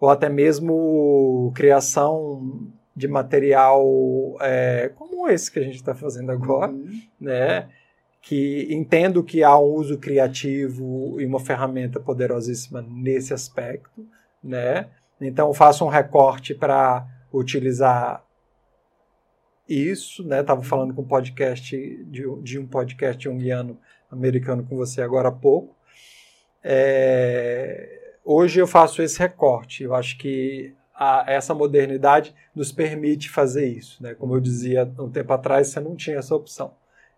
ou até mesmo criação de material é, como esse que a gente está fazendo agora, uhum. né? Que entendo que há um uso criativo e uma ferramenta poderosíssima nesse aspecto, né? Então faço um recorte para utilizar isso, né? Estava falando com um podcast de, de um podcast junguiano americano com você agora há pouco. É, hoje eu faço esse recorte. Eu acho que a, essa modernidade nos permite fazer isso. Né? Como eu dizia um tempo atrás, você não tinha essa opção.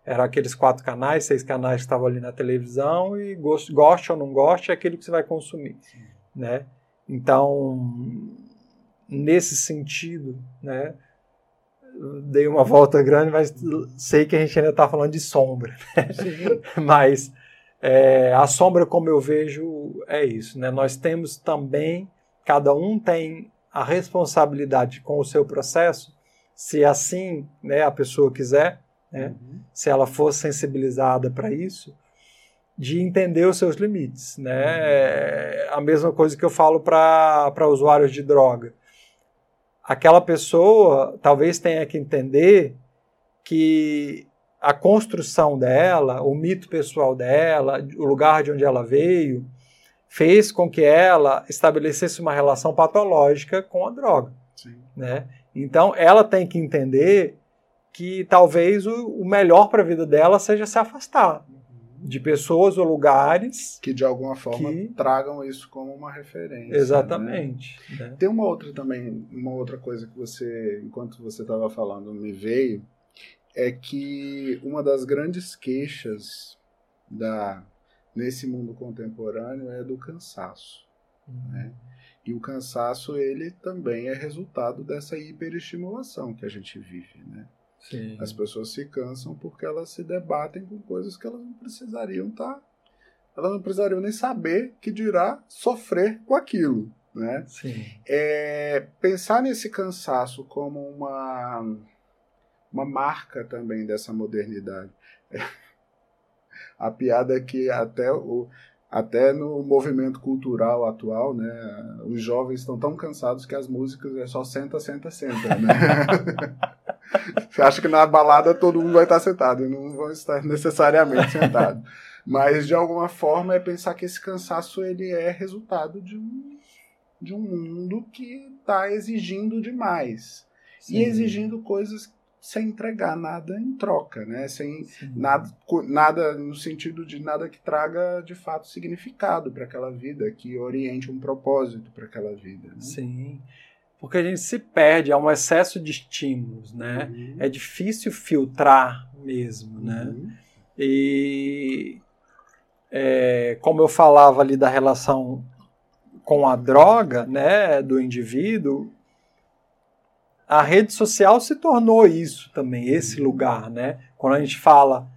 Era aqueles quatro canais, seis canais que estavam ali na televisão e goste, goste ou não goste é aquilo que você vai consumir. Né? Então, nesse sentido, né, dei uma volta grande, mas sei que a gente ainda está falando de sombra. Né? *laughs* mas é, a sombra, como eu vejo, é isso. Né? Nós temos também, cada um tem a responsabilidade com o seu processo, se assim né, a pessoa quiser, né, uhum. se ela for sensibilizada para isso, de entender os seus limites. Né? Uhum. É a mesma coisa que eu falo para usuários de droga aquela pessoa talvez tenha que entender que a construção dela, o mito pessoal dela, o lugar de onde ela veio, fez com que ela estabelecesse uma relação patológica com a droga. Sim. Né? Então, ela tem que entender que talvez o, o melhor para a vida dela seja se afastar de pessoas ou lugares que de alguma forma que... tragam isso como uma referência. Né? Exatamente. Né? Né? Tem uma outra também, uma outra coisa que você, enquanto você estava falando, me veio, é que uma das grandes queixas da nesse mundo contemporâneo é do cansaço, uhum. né? E o cansaço ele também é resultado dessa hiperestimulação que a gente vive, né? Sim. As pessoas se cansam porque elas se debatem com coisas que elas não precisariam estar. Tá, elas não precisariam nem saber que dirá sofrer com aquilo. Né? Sim. É, pensar nesse cansaço como uma, uma marca também dessa modernidade. É, a piada é que até o, até no movimento cultural atual, né, os jovens estão tão cansados que as músicas é só senta, senta, senta, né? *laughs* Você acha que na balada todo mundo vai estar sentado, e não vão estar necessariamente sentado. Mas de alguma forma é pensar que esse cansaço ele é resultado de um, de um mundo que está exigindo demais. Sim. E exigindo coisas sem entregar nada em troca, né? Sem nada, nada no sentido de nada que traga de fato significado para aquela vida, que oriente um propósito para aquela vida. Né? Sim porque a gente se perde, há um excesso de estímulos, né? Uhum. É difícil filtrar mesmo, né? Uhum. E é, como eu falava ali da relação com a droga, né, do indivíduo, a rede social se tornou isso também, esse lugar, né? Quando a gente fala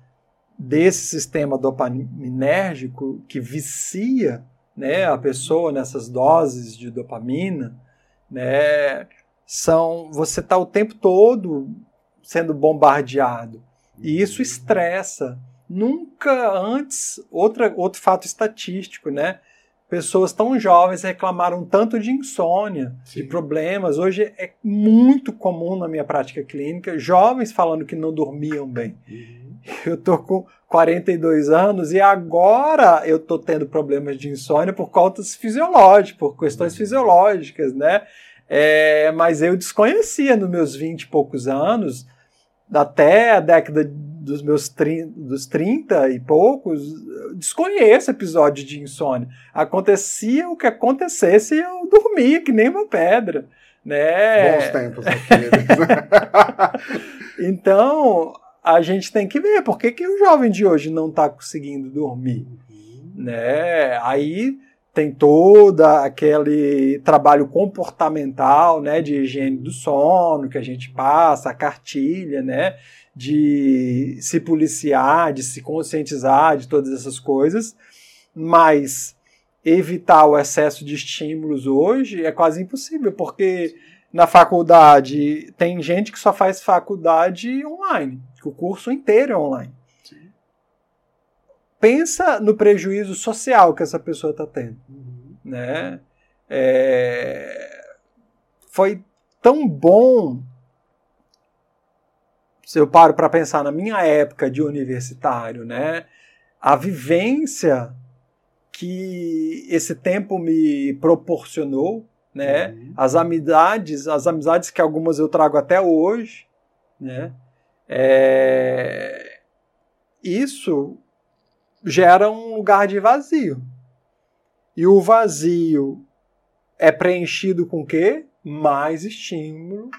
desse sistema dopaminérgico que vicia, né, a pessoa nessas doses de dopamina, né? São você está o tempo todo sendo bombardeado e isso estressa. Nunca antes outra, outro fato estatístico, né? Pessoas tão jovens reclamaram tanto de insônia, Sim. de problemas. Hoje é muito comum na minha prática clínica jovens falando que não dormiam bem. Uhum. Eu tô com 42 anos e agora eu tô tendo problemas de insônia por causas fisiológicas, por questões uhum. fisiológicas, né? É, mas eu desconhecia nos meus 20 e poucos anos, até a década dos meus 30, dos 30 e poucos, desconheço episódio de insônia. Acontecia o que acontecesse e eu dormia que nem uma pedra. Né? Bons tempos *laughs* então, a gente tem que ver por que, que o jovem de hoje não está conseguindo dormir. Uhum. Né? Aí tem todo aquele trabalho comportamental, né, de higiene do sono que a gente passa, a cartilha, né, de se policiar, de se conscientizar de todas essas coisas, mas evitar o excesso de estímulos hoje é quase impossível, porque na faculdade tem gente que só faz faculdade online, que o curso inteiro é online pensa no prejuízo social que essa pessoa está tendo. Uhum. Né? É... Foi tão bom. Se eu paro para pensar na minha época de universitário, né? a vivência que esse tempo me proporcionou, né? Uhum. As amizades, as amizades que algumas eu trago até hoje, né? É... Isso gera um lugar de vazio. E o vazio é preenchido com o quê? Mais estímulo,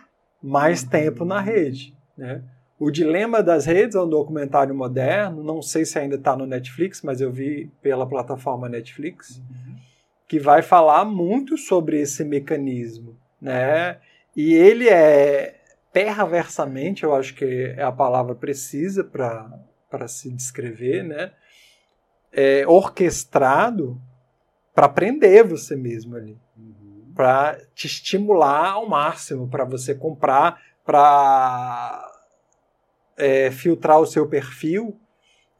mais uhum. tempo na rede, né? O Dilema das Redes é um documentário moderno, não sei se ainda está no Netflix, mas eu vi pela plataforma Netflix. Uhum que vai falar muito sobre esse mecanismo, né? E ele é perversamente, eu acho que é a palavra precisa para se descrever, né? É orquestrado para prender você mesmo ali, uhum. para te estimular ao máximo, para você comprar, para é, filtrar o seu perfil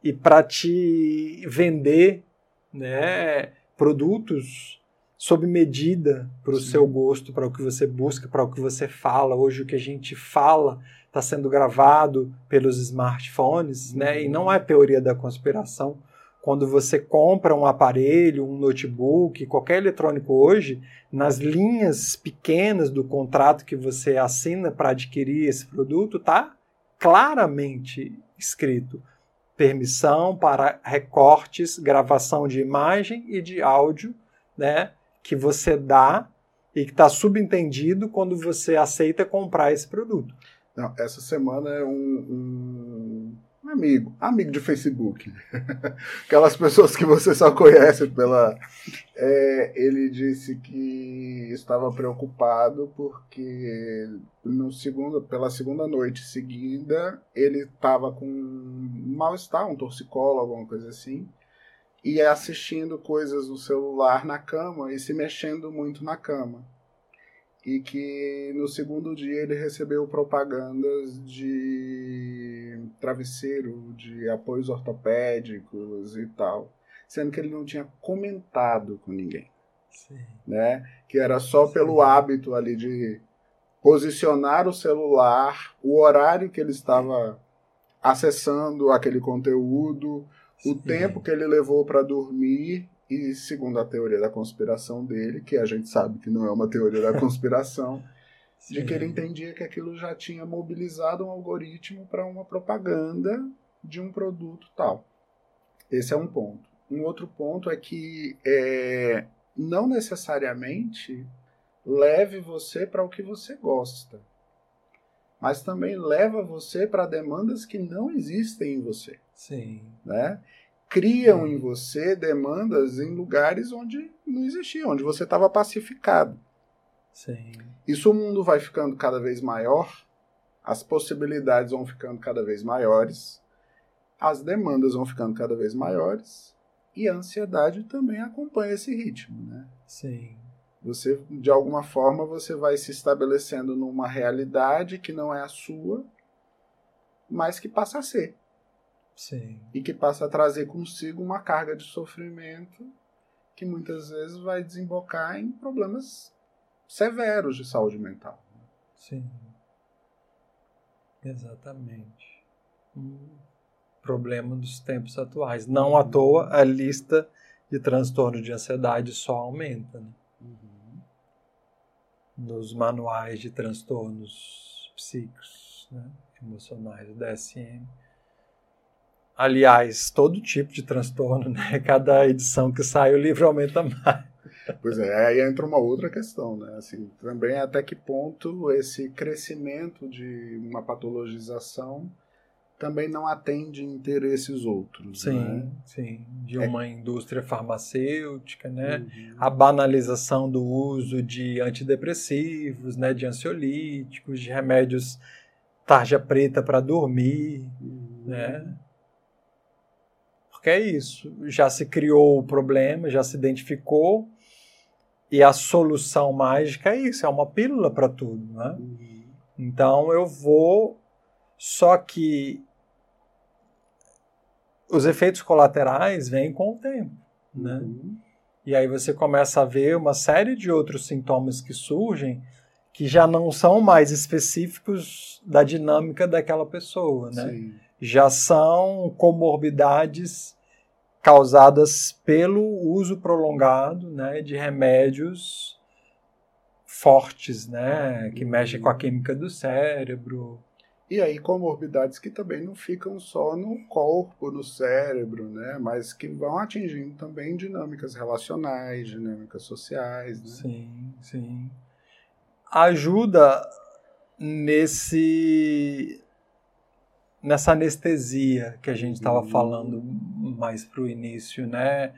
e para te vender, né? produtos sob medida para o seu gosto, para o que você busca, para o que você fala. Hoje o que a gente fala está sendo gravado pelos smartphones, né? E não é teoria da conspiração. Quando você compra um aparelho, um notebook, qualquer eletrônico hoje, nas linhas pequenas do contrato que você assina para adquirir esse produto, está claramente escrito permissão para recortes, gravação de imagem e de áudio, né, que você dá e que está subentendido quando você aceita comprar esse produto. Não, essa semana é um, um amigo, amigo de Facebook, *laughs* aquelas pessoas que você só conhece pela. É, ele disse que estava preocupado porque no segundo, pela segunda noite seguida ele estava com um mal-estar, um torcicolo, alguma coisa assim, e assistindo coisas no celular na cama e se mexendo muito na cama e que no segundo dia ele recebeu propagandas de travesseiro, de apoios ortopédicos e tal, sendo que ele não tinha comentado com ninguém. Sim. Né? Que era só Sim. pelo hábito ali de posicionar o celular, o horário que ele estava acessando aquele conteúdo, Sim. o tempo que ele levou para dormir e segundo a teoria da conspiração dele, que a gente sabe que não é uma teoria da *laughs* conspiração, de que ele entendia que aquilo já tinha mobilizado um algoritmo para uma propaganda de um produto tal. Esse é um ponto. Um outro ponto é que é, não necessariamente leve você para o que você gosta, mas também leva você para demandas que não existem em você. Sim. Né? Criam em você demandas em lugares onde não existiam, onde você estava pacificado. Sim. Isso o mundo vai ficando cada vez maior, as possibilidades vão ficando cada vez maiores, as demandas vão ficando cada vez maiores e a ansiedade também acompanha esse ritmo, né? Sim. Você, de alguma forma, você vai se estabelecendo numa realidade que não é a sua, mas que passa a ser. Sim. E que passa a trazer consigo uma carga de sofrimento que muitas vezes vai desembocar em problemas severos de saúde mental. Sim. Exatamente. Um problema dos tempos atuais. Não à toa a lista de transtorno de ansiedade só aumenta. Né? Uhum. Nos manuais de transtornos psíquicos, né? emocionais, o DSM Aliás, todo tipo de transtorno, né? *laughs* Cada edição que sai, o livro aumenta mais. Pois é, aí entra uma outra questão, né? Assim, também até que ponto esse crescimento de uma patologização também não atende interesses outros. Sim, né? sim. De é uma é... indústria farmacêutica, né? Uhum. A banalização do uso de antidepressivos, né? De ansiolíticos, de remédios tarja preta para dormir, uhum. né? Porque é isso. Já se criou o problema, já se identificou, e a solução mágica é isso, é uma pílula para tudo. Né? Uhum. Então eu vou. Só que os efeitos colaterais vêm com o tempo. Né? Uhum. E aí você começa a ver uma série de outros sintomas que surgem que já não são mais específicos da dinâmica daquela pessoa, né? Sim já são comorbidades causadas pelo uso prolongado né, de remédios fortes, né? Que mexem com a química do cérebro. E aí comorbidades que também não ficam só no corpo, no cérebro, né? Mas que vão atingindo também dinâmicas relacionais, dinâmicas sociais, né? Sim, sim. Ajuda nesse nessa anestesia que a gente estava uhum. falando mais para o início, né?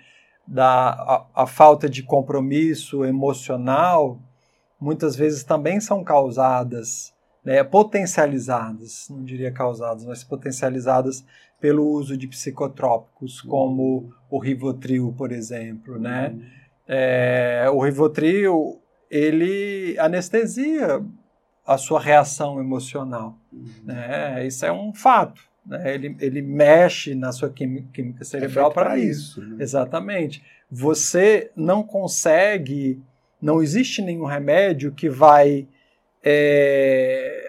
Da a, a, falta de compromisso emocional, muitas vezes também são causadas, né, potencializadas, não diria causadas, mas potencializadas pelo uso de psicotrópicos, uhum. como o Rivotril, por exemplo, né? Uhum. É, o Rivotril, ele anestesia a sua reação emocional. Uhum. Né? Isso é um fato. Né? Ele, ele mexe na sua química, química cerebral é para isso. isso né? Exatamente. Você não consegue, não existe nenhum remédio que vai é,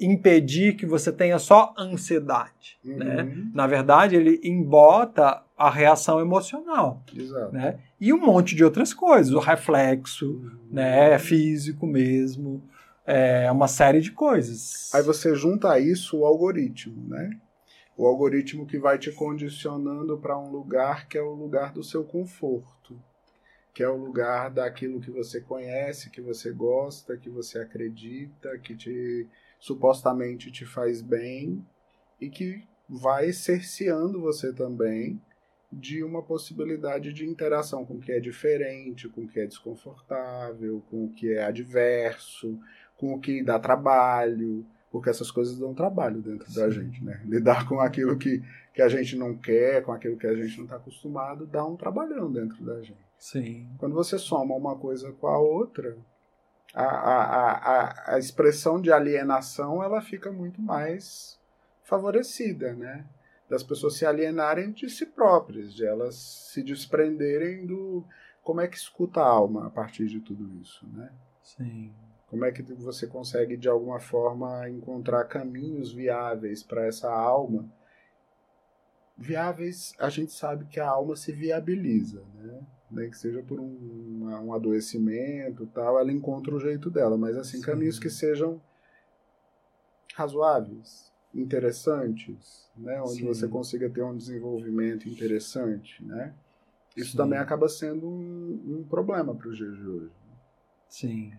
impedir que você tenha só ansiedade. Uhum. Né? Na verdade, ele embota a reação emocional. Exato. Né? E um monte de outras coisas, o reflexo uhum. né, físico mesmo, é uma série de coisas. Aí você junta a isso o algoritmo, né? O algoritmo que vai te condicionando para um lugar que é o lugar do seu conforto, que é o lugar daquilo que você conhece, que você gosta, que você acredita, que te supostamente te faz bem e que vai cerceando você também de uma possibilidade de interação com o que é diferente, com o que é desconfortável, com o que é adverso, com o que dá trabalho, porque essas coisas dão trabalho dentro Sim. da gente, né? Lidar com aquilo que, que a gente não quer, com aquilo que a gente não está acostumado, dá um trabalhão dentro da gente. Sim. Quando você soma uma coisa com a outra, a, a, a, a expressão de alienação ela fica muito mais favorecida, né? Das pessoas se alienarem de si próprias, de elas se desprenderem do como é que escuta a alma a partir de tudo isso, né? Sim. Como é que você consegue de alguma forma encontrar caminhos viáveis para essa alma? Viáveis, a gente sabe que a alma se viabiliza, né? nem que seja por um, um adoecimento tal, ela encontra o jeito dela. Mas assim, Sim. caminhos que sejam razoáveis, interessantes, né? onde Sim. você consiga ter um desenvolvimento interessante, né? Isso Sim. também acaba sendo um, um problema para os dias de hoje. Sim.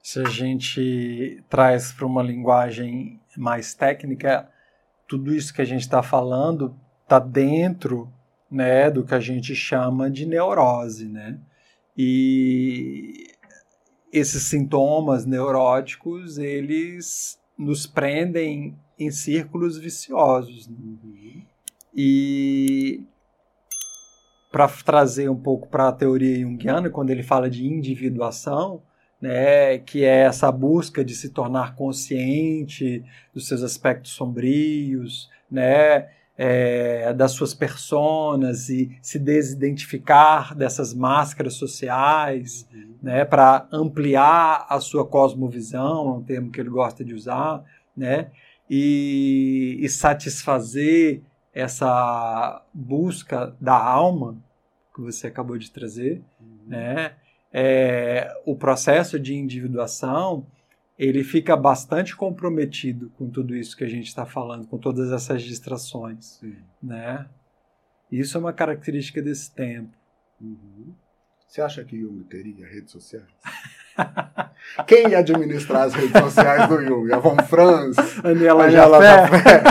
Se a gente traz para uma linguagem mais técnica, tudo isso que a gente está falando está dentro né, do que a gente chama de neurose, né? E esses sintomas neuróticos, eles nos prendem em círculos viciosos. Uhum. E para trazer um pouco para a teoria junguiana, quando ele fala de individuação, né, que é essa busca de se tornar consciente dos seus aspectos sombrios, né, é, das suas personas e se desidentificar dessas máscaras sociais, uhum. né, para ampliar a sua cosmovisão, é um termo que ele gosta de usar, né, e, e satisfazer essa busca da alma que você acabou de trazer, uhum. né, é, o processo de individuação ele fica bastante comprometido com tudo isso que a gente está falando, com todas essas distrações, Sim. né? Isso é uma característica desse tempo. Uhum. Você acha que Jung teria redes sociais? *laughs* Quem ia administrar as redes sociais do Jung? A Von Franz? Aniela Jafé?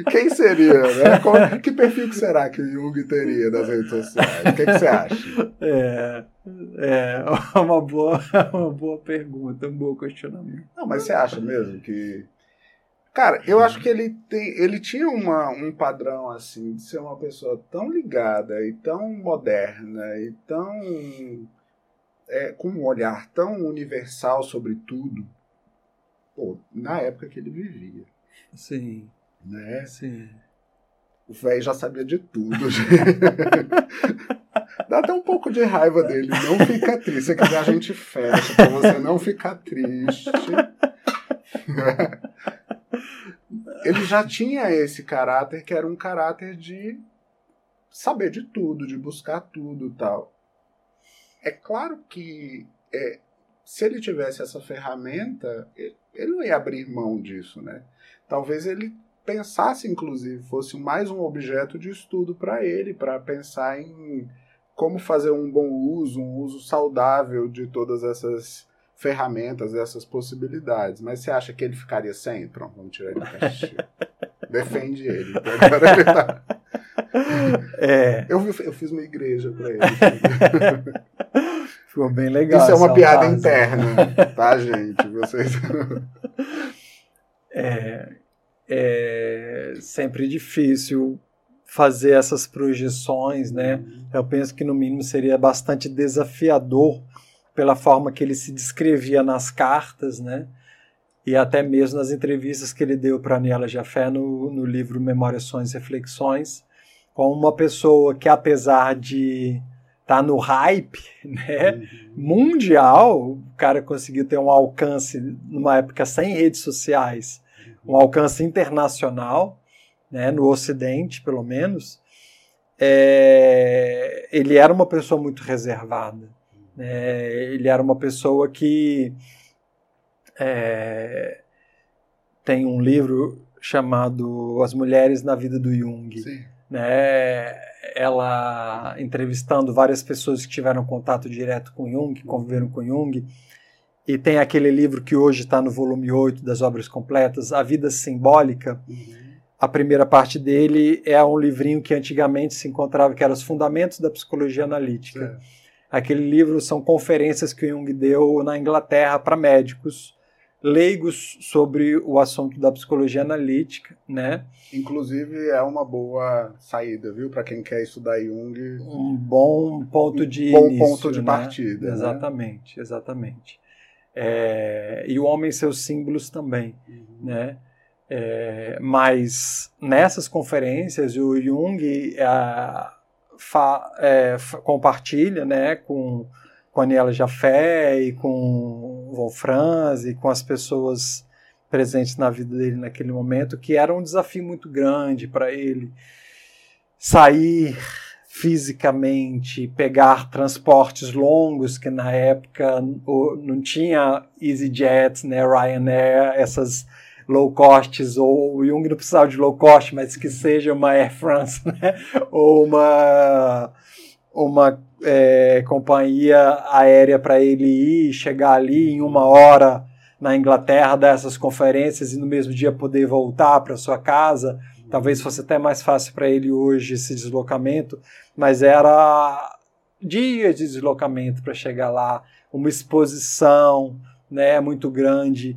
*laughs* Quem seria, né? que perfil que será que o Jung teria nas redes sociais? O que, que você acha? É, é *laughs* uma boa, uma boa pergunta, um bom questionamento. Não, mas você acha mesmo que. Cara, eu acho que ele, tem, ele tinha uma, um padrão assim de ser uma pessoa tão ligada e tão moderna e tão. É, com um olhar tão universal sobre tudo, pô, na época que ele vivia. Sim né? Sim. O velho já sabia de tudo. *laughs* Dá até um pouco de raiva dele. Não fica triste. Se quiser, a gente fecha pra você não ficar triste. *laughs* Ele já tinha esse caráter que era um caráter de saber de tudo, de buscar tudo tal. É claro que é, se ele tivesse essa ferramenta, ele não ia abrir mão disso, né? Talvez ele pensasse, inclusive, fosse mais um objeto de estudo para ele, para pensar em como fazer um bom uso, um uso saudável de todas essas ferramentas, essas possibilidades. Mas você acha que ele ficaria sem? Pronto, vamos tirar ele do. *laughs* Defende ele. ele tá... é. eu, eu, fiz uma igreja para ele. *laughs* Ficou bem legal. Isso é uma piada fase. interna, tá, gente? Vocês. *laughs* é, é sempre difícil fazer essas projeções, né? Uhum. Eu penso que no mínimo seria bastante desafiador pela forma que ele se descrevia nas cartas, né? E até mesmo nas entrevistas que ele deu para Aniela Jafé no, no livro Memórias, Sonhos e Reflexões, com uma pessoa que apesar de estar tá no hype, *laughs* né, uhum. mundial, o cara conseguiu ter um alcance numa época sem redes sociais, um alcance internacional, né, no Ocidente, pelo menos, é, ele era uma pessoa muito reservada. Né, ele era uma pessoa que é, tem um livro chamado As Mulheres na Vida do Jung. Sim. Né, ela entrevistando várias pessoas que tiveram contato direto com Jung, que conviveram com Jung, e tem aquele livro que hoje está no volume 8 das obras completas, A Vida Simbólica, uhum a primeira parte dele é um livrinho que antigamente se encontrava, que era Os Fundamentos da Psicologia Analítica. É. Aquele livro são conferências que Jung deu na Inglaterra para médicos leigos sobre o assunto da psicologia analítica, né? Inclusive é uma boa saída, viu, para quem quer estudar Jung. Um bom ponto de um bom início, ponto de né? partida. Né? Exatamente, né? exatamente. É, e o Homem e seus símbolos também, uhum. né? É, mas nessas conferências o Jung é, fa, é, compartilha né, com, com a Aniela Jafé e com Wolfranz e com as pessoas presentes na vida dele naquele momento, que era um desafio muito grande para ele sair fisicamente, pegar transportes longos, que na época não tinha EasyJet, né, Ryanair, essas low costs, ou o Jung não precisava de low cost, mas que seja uma Air France, *laughs* né? ou uma, uma é, companhia aérea para ele ir, chegar ali em uma hora na Inglaterra, dar essas conferências e no mesmo dia poder voltar para sua casa. Talvez fosse até mais fácil para ele hoje esse deslocamento, mas era dias de deslocamento para chegar lá, uma exposição né, muito grande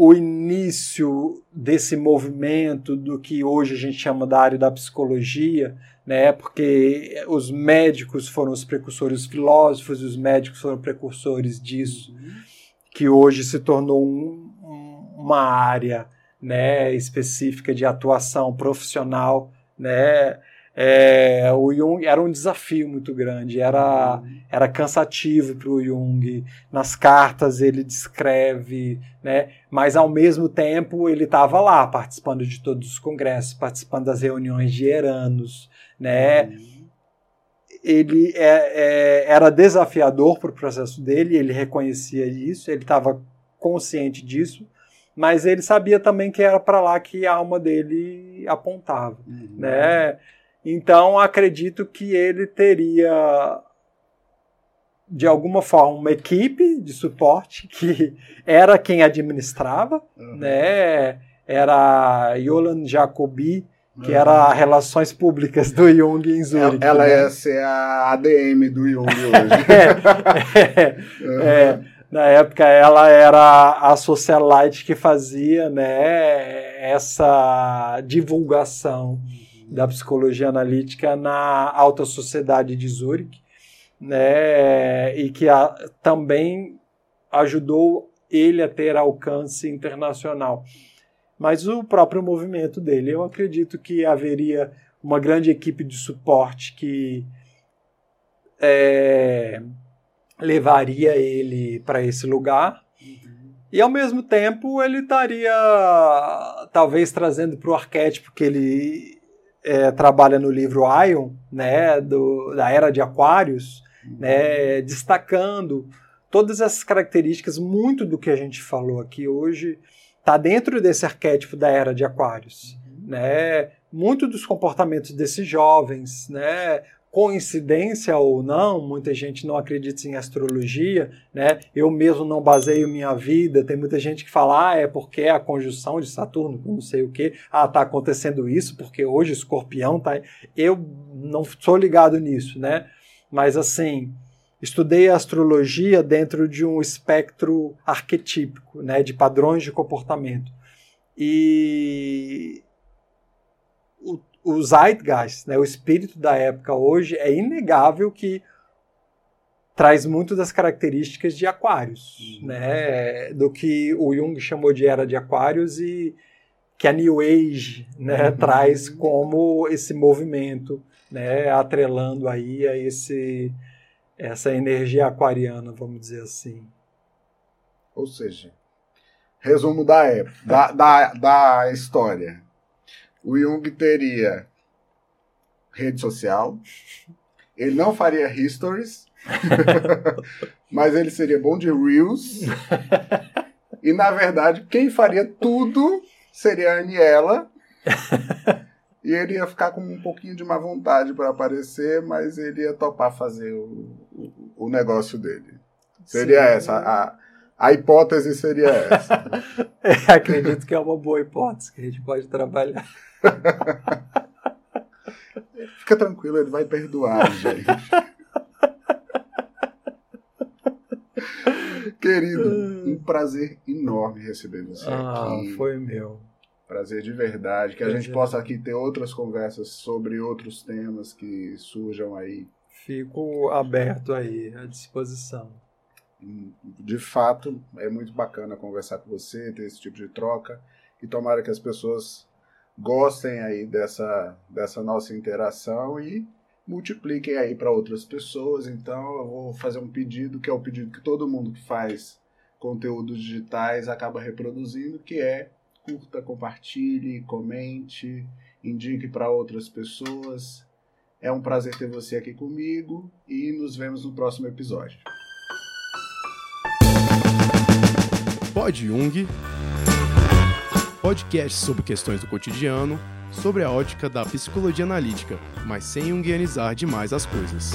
o início desse movimento do que hoje a gente chama da área da psicologia, né? Porque os médicos foram os precursores, os filósofos e os médicos foram precursores disso, uhum. que hoje se tornou um, uma área, né, específica de atuação profissional, né? É, o Jung era um desafio muito grande, era, era cansativo para o Jung. Nas cartas ele descreve, né? mas ao mesmo tempo ele estava lá participando de todos os congressos, participando das reuniões de Eranos. Né? Ele é, é, era desafiador para o processo dele, ele reconhecia isso, ele estava consciente disso, mas ele sabia também que era para lá que a alma dele apontava. Uhum. Né? Então acredito que ele teria de alguma forma uma equipe de suporte que era quem administrava, uhum. né? Era Yolan Jacobi, que uhum. era relações públicas do Jung em Zurich. Ela, né? ia ser a ADM do Jung hoje. *laughs* é, é, uhum. é, na época ela era a socialite que fazia né, essa divulgação da psicologia analítica na alta sociedade de Zurich, né, e que a, também ajudou ele a ter alcance internacional. Mas o próprio movimento dele, eu acredito que haveria uma grande equipe de suporte que é, levaria ele para esse lugar. Uhum. E ao mesmo tempo ele estaria talvez trazendo para o arquétipo que ele é, trabalha no livro Ion, né, do, da Era de Aquários, né, destacando todas essas características, muito do que a gente falou aqui hoje está dentro desse arquétipo da era de Aquários. Né? Muito dos comportamentos desses jovens, né? Coincidência ou não, muita gente não acredita em astrologia, né? Eu mesmo não baseio minha vida. Tem muita gente que fala, ah, é porque é a conjunção de Saturno, não sei o que, ah, tá acontecendo isso porque hoje Escorpião tá. Eu não sou ligado nisso, né? Mas assim, estudei astrologia dentro de um espectro arquetípico, né, de padrões de comportamento. E o, Zeitgeist, né, o espírito da época hoje, é inegável que traz muito das características de Aquários, uhum. né, do que o Jung chamou de era de Aquários e que a New Age né, uhum. traz como esse movimento, né, atrelando aí a esse essa energia aquariana, vamos dizer assim. Ou seja, resumo da época, da, da, da história. O Jung teria rede social, ele não faria histories, *laughs* mas ele seria bom de reels. E na verdade, quem faria tudo seria a Aniela. E ele ia ficar com um pouquinho de má vontade para aparecer, mas ele ia topar fazer o, o, o negócio dele. Seria Sim. essa. A, a hipótese seria essa. *laughs* é, acredito que é uma boa hipótese que a gente pode trabalhar. *laughs* Fica tranquilo, ele vai perdoar, gente. *laughs* Querido, um prazer enorme receber você ah, aqui. Foi meu. Prazer de verdade. Que a gente possa aqui ter outras conversas sobre outros temas que surjam aí. Fico aberto aí, à disposição. De fato, é muito bacana conversar com você, ter esse tipo de troca. E tomara que as pessoas gostem aí dessa, dessa nossa interação e multipliquem aí para outras pessoas. Então, eu vou fazer um pedido, que é o pedido que todo mundo que faz conteúdos digitais acaba reproduzindo, que é curta, compartilhe, comente, indique para outras pessoas. É um prazer ter você aqui comigo e nos vemos no próximo episódio. Pod Jung, podcast sobre questões do cotidiano, sobre a ótica da psicologia analítica, mas sem jungianizar demais as coisas.